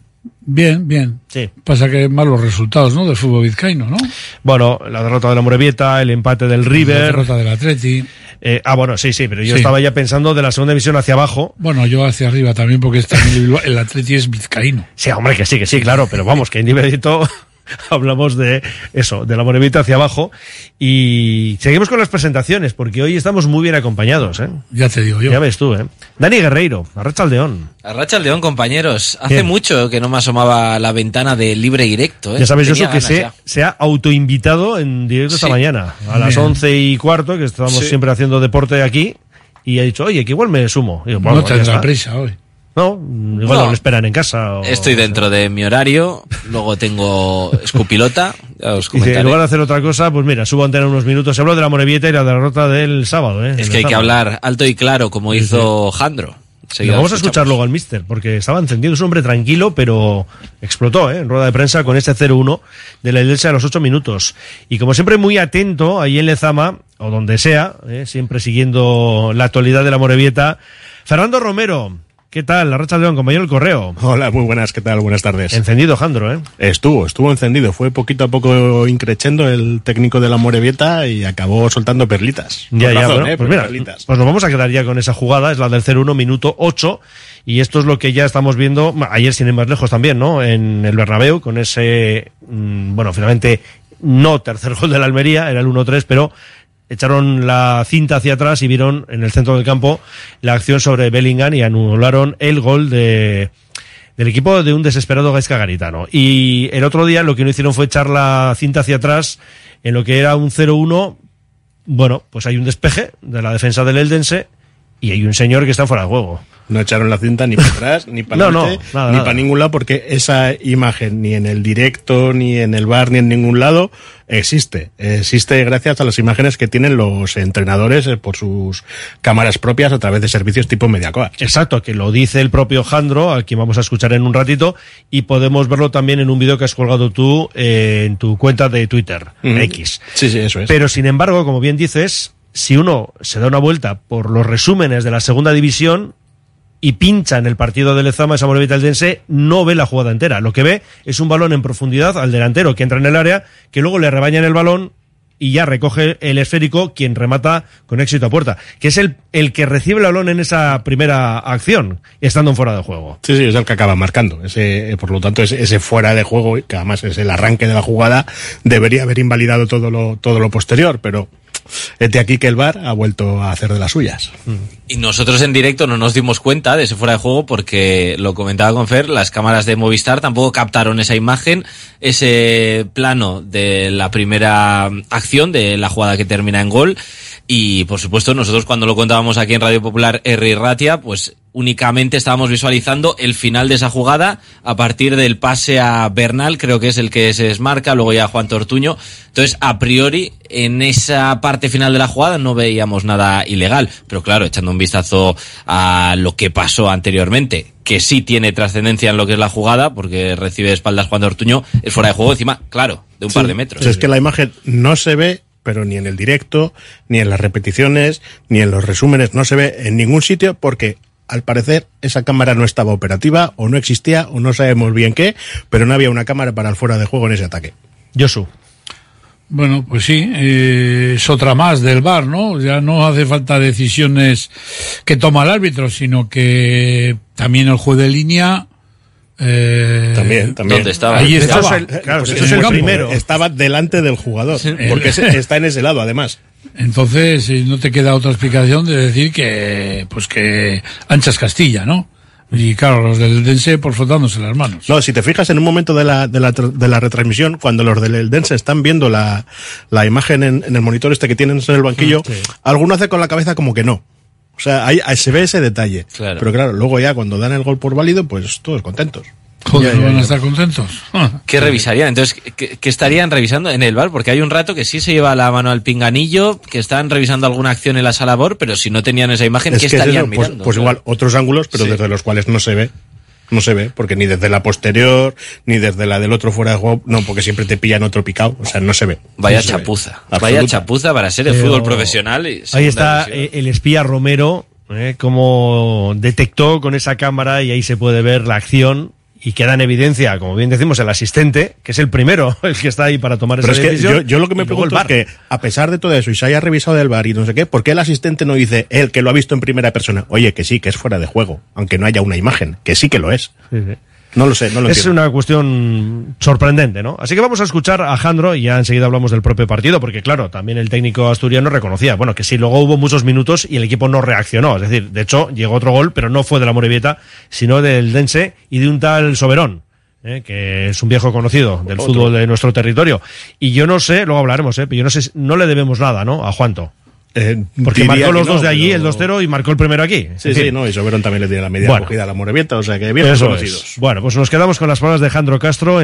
Bien, bien. Sí. Pasa que malos resultados, ¿no? Del fútbol vizcaíno, ¿no? Bueno, la derrota de la Morevieta, el empate del La River. derrota del Atleti. Eh, ah, bueno, sí, sí, pero yo Sí. estaba ya pensando de la segunda división hacia abajo. Bueno, yo hacia arriba también, porque es también el, Atleti es vizcaíno. Sí, hombre, que sí, que sí, claro, pero vamos, que en nivelito hablamos de eso, de la Morevieta hacia abajo. Y seguimos con las presentaciones, porque hoy estamos muy bien acompañados, ¿eh? Ya te digo yo. Ya ves tú, ¿eh? Dani Guerreiro, Arracha Aldeón. Arracha el León, compañeros. Hace ¿Qué? mucho que no me asomaba a la ventana de libre directo. ¿eh? Ya sabéis Tenía eso, que se, se ha autoinvitado en directo esta mañana, a las once y cuarto, que estamos Sí. siempre haciendo deporte aquí, y ha dicho, oye, que igual me sumo. Y bueno, no tendrá prisa hoy. No, igual No. esperan en casa. o- Estoy dentro de mi horario, luego tengo escupilota, os Dice, en lugar de hacer otra cosa, pues mira, subo a antena unos minutos. Se habló de la Morevieta y la derrota del sábado. ¿eh? Es que hay que hablar alto y claro, como hizo Jandro. Lo vamos a escuchar luego al mister, porque estaba encendido, es un hombre tranquilo, pero explotó ¿eh? en rueda de prensa con este 0-1 de la Elche a los 8 minutos. Y como siempre, muy atento ahí en Lezama, o donde sea, ¿eh? siempre siguiendo la actualidad de la Morevieta. Fernando Romero, ¿qué tal? La Racha León, compañero del correo. Hola, muy buenas, ¿qué tal? Buenas tardes. Encendido, Jandro, ¿eh? Estuvo, estuvo encendido. Fue poquito a poco increchendo el técnico de la Morevieta y acabó soltando perlitas. Ya, ya, razón, bueno, ¿eh? pues mira, perlitas. pues nos vamos a quedar ya con esa jugada, es la del 0-1, minuto 8, y esto es lo que ya estamos viendo, ayer sin ir más lejos también, ¿no? En el Bernabéu, con ese, mm, bueno, finalmente no tercer gol de la Almería, era el 1-3, pero echaron la cinta hacia atrás y vieron en el centro del campo la acción sobre Bellingham y anularon el gol de del equipo de un desesperado Gaisca Garitano. Y el otro día lo que no hicieron fue echar la cinta hacia atrás en lo que era un 0-1 bueno, pues hay un despeje de la defensa del Eldense y hay un señor que está fuera de juego. No echaron la cinta ni para atrás, ni para No, no, nada, ni nada. para ningún lado, porque esa imagen ni en el directo, ni en el bar, ni en ningún lado existe. Existe gracias a las imágenes que tienen los entrenadores eh, por sus cámaras propias a través de servicios tipo Mediacoa. Exacto, que lo dice el propio Jandro, a quien vamos a escuchar en un ratito, y podemos verlo también en un vídeo que has colgado tú eh, en tu cuenta de Twitter. X. Sí, sí, eso es. Pero sin embargo, como bien dices, si uno se da una vuelta por los resúmenes de la segunda división y pincha en el partido de Lezama esa Morevieta Eldense, no ve la jugada entera. Lo que ve es un balón en profundidad al delantero que entra en el área, que luego le rebaña en el balón y ya recoge el esférico quien remata con éxito a puerta, que es el, el que recibe el balón en esa primera acción, estando en fuera de juego. Sí, sí, es el que acaba marcando. Ese, eh, por lo tanto, ese, ese fuera de juego, que además es el arranque de la jugada, debería haber invalidado todo lo, todo lo posterior, pero de aquí que el VAR ha vuelto a hacer de las suyas. Y nosotros en directo no nos dimos cuenta de ese fuera de juego porque lo comentaba con Fer, las cámaras de Movistar tampoco captaron esa imagen, ese plano de la primera acción de la jugada que termina en gol. Y por supuesto, nosotros cuando lo contábamos aquí en Radio Popular y Ratia, pues únicamente estábamos visualizando el final de esa jugada a partir del pase a Bernal, creo que es el que se desmarca, luego ya Juan Tortuño. Entonces, a priori, en esa parte final de la jugada no veíamos nada ilegal, pero claro, echando un vistazo a lo que pasó anteriormente, que sí tiene trascendencia en lo que es la jugada, porque recibe de espaldas Juan Tortuño, es fuera de juego encima, claro, de un par de metros. Pues es que la imagen no se ve, pero ni en el directo, ni en las repeticiones, ni en los resúmenes, no se ve en ningún sitio porque al parecer esa cámara no estaba operativa o no existía o no sabemos bien qué, pero no había una cámara para el fuera de juego en ese ataque. Josu. Bueno, pues sí, eh, es otra más del VAR, ¿no? Ya no hace falta decisiones que toma el árbitro, sino que también el juez de línea. Eh, También, también. ¿Dónde estaba? Ahí Eso estaba. es el, claro, Pues eso es el primero. Estaba delante del jugador, porque está en ese lado, además. Entonces, eh, no te queda otra explicación de decir que, pues que anchas Castilla, ¿no? Y claro, los del Dense por frotándose las manos. No, si te fijas en un momento de la, de la, de la retransmisión, cuando los del Eldense están viendo la, la imagen en, en el monitor este que tienen en el banquillo, alguno hace con la cabeza como que no. O sea, ahí, ahí se ve ese detalle. Claro. Pero claro, luego ya cuando dan el gol por válido, pues todos contentos. Joder, no van a estar contentos. ¿Qué revisarían? Entonces, ¿qué, qué estarían revisando en el bar? Porque hay un rato que sí se lleva la mano al pinganillo, que están revisando alguna acción en la sala BOR, pero si no tenían esa imagen, Es ¿qué que es estarían eso, pues, mirando? pues igual otros ángulos, pero Sí. desde los cuales no se ve. No se ve, porque ni desde la posterior, ni desde la del otro fuera de juego, no, porque siempre te pillan otro picado, o sea, no se ve. Vaya No se ve. chapuza. Absoluta. Vaya chapuza para ser el Pero- fútbol profesional. y Ahí está división. eh, el espía Romero, eh, como detectó con esa cámara y ahí se puede ver la acción y queda en evidencia, como bien decimos, el asistente, que es el primero, el que está ahí para tomar Pero esa es que yo, yo lo que me el pregunto es que, a pesar de todo eso, y se haya revisado del bar y no sé qué, ¿por qué el asistente no dice él, que lo ha visto en primera persona? Oye, que sí, que es fuera de juego, aunque no haya una imagen, que sí que lo es. Sí, sí. No lo sé, no lo es entiendo. una cuestión sorprendente, ¿no? Así que vamos a escuchar a Jandro y ya enseguida hablamos del propio partido, porque claro, también el técnico asturiano reconocía, bueno, que sí, luego hubo muchos minutos y el equipo no reaccionó. Es decir, de hecho, llegó otro gol, pero no fue de la Morevieta, sino del Dense y de un tal Soberón. ¿eh? que es un viejo conocido del Otro. fútbol de nuestro territorio. Y yo no sé, luego hablaremos, ¿eh? pero yo no sé, no le debemos nada, ¿no? A Juanto. Porque diría marcó los no, dos de allí, pero- el 2-0 y marcó el primero aquí. Sí, sí, no, y Soberón también le tiene la media Bueno. cogida a la Morevieta, o sea que bien Eso conocidos. es. Bueno, pues nos quedamos con las palabras de Jandro Castro en la